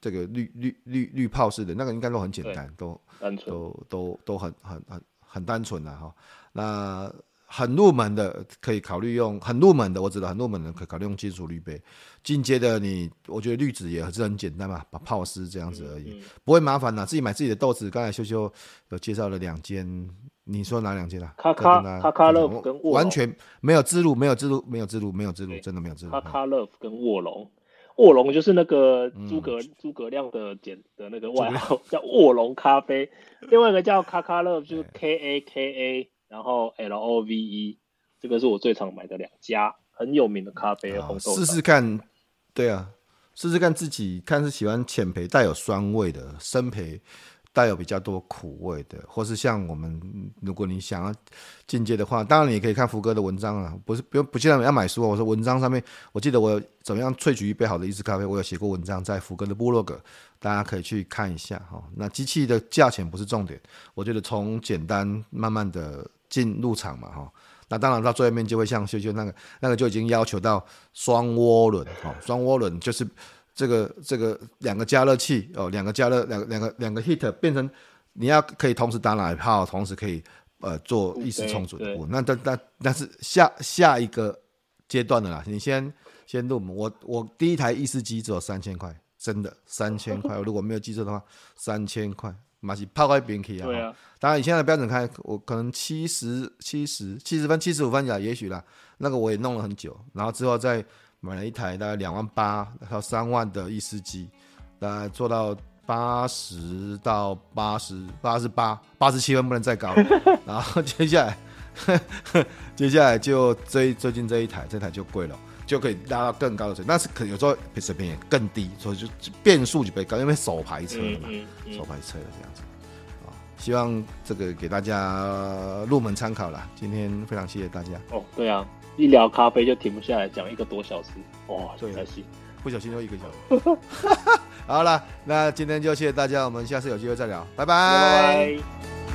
Speaker 1: 这个滤滤滤滤泡式的，那个应该都很简单，都单都都都很很很很单纯的哈。那很入门的可以考虑用很入门的，我知道很入门的可以考虑用金属滤杯。进阶的你，我觉得滤纸也是很简单嘛，把泡湿这样子而已，嗯嗯、不会麻烦呐。自己买自己的豆子。刚才修修有介绍了两间，你说哪两间啊？
Speaker 2: 卡卡卡卡乐福跟卧龙
Speaker 1: 完全没有置入，没有置入，没有置入，没有置入，真的没有置入。
Speaker 2: 卡卡乐福跟卧龙，卧龙就是那个诸葛诸、嗯、葛亮的简的那个外号 叫卧龙咖啡，另外一个叫卡卡乐就是 K A K A。然后 L O V E，这个是我最常买的两家很有名的咖啡红豆。试
Speaker 1: 试看，对啊，试试看自己看是喜欢浅焙带有酸味的，深焙带有比较多苦味的，或是像我们，如果你想要进阶的话，当然你也可以看福哥的文章啊，不是不用不记得要买书，我说文章上面，我记得我怎么样萃取一杯好的意式咖啡，我有写过文章在福哥的部落格，大家可以去看一下哈。那机器的价钱不是重点，我觉得从简单慢慢的。进入场嘛，哈，那当然到最后面就会像修修那个，那个就已经要求到双涡轮，哈，双涡轮就是这个这个两个加热器哦，两个加热两两个两个 heat 变成你要可以同时打奶泡，同时可以呃做意式冲煮的。那但但但是下下一个阶段的啦，你先先入门，我我第一台意式机只有三千块，真的三千块，如果没有记错的话，三千块。嘛是泡在边去啊！对啊，当然以现在的标准开，我可能七十七十七十分七十五分呀，也许啦。那个我也弄了很久，然后之后再买了一台大概两万八到三万的意式机，大概做到八十到八十八十八八十七分不能再高。然后接下来呵呵 接下来就最最近这一台这台就贵了，就可以拉到更高的水平，但是可有时候水平也更低，所以就变速就比较高，因为手排车嘛，嗯嗯嗯、手排车的这样子。希望这个给大家入门参考啦。今天非常谢谢大家。
Speaker 2: 哦，对啊，一聊咖啡就停不下来，讲一个多小时，哇，这才行，
Speaker 1: 不小心就一个小时。好了，那今天就谢谢大家，我们下次有机会再聊，拜拜。拜拜。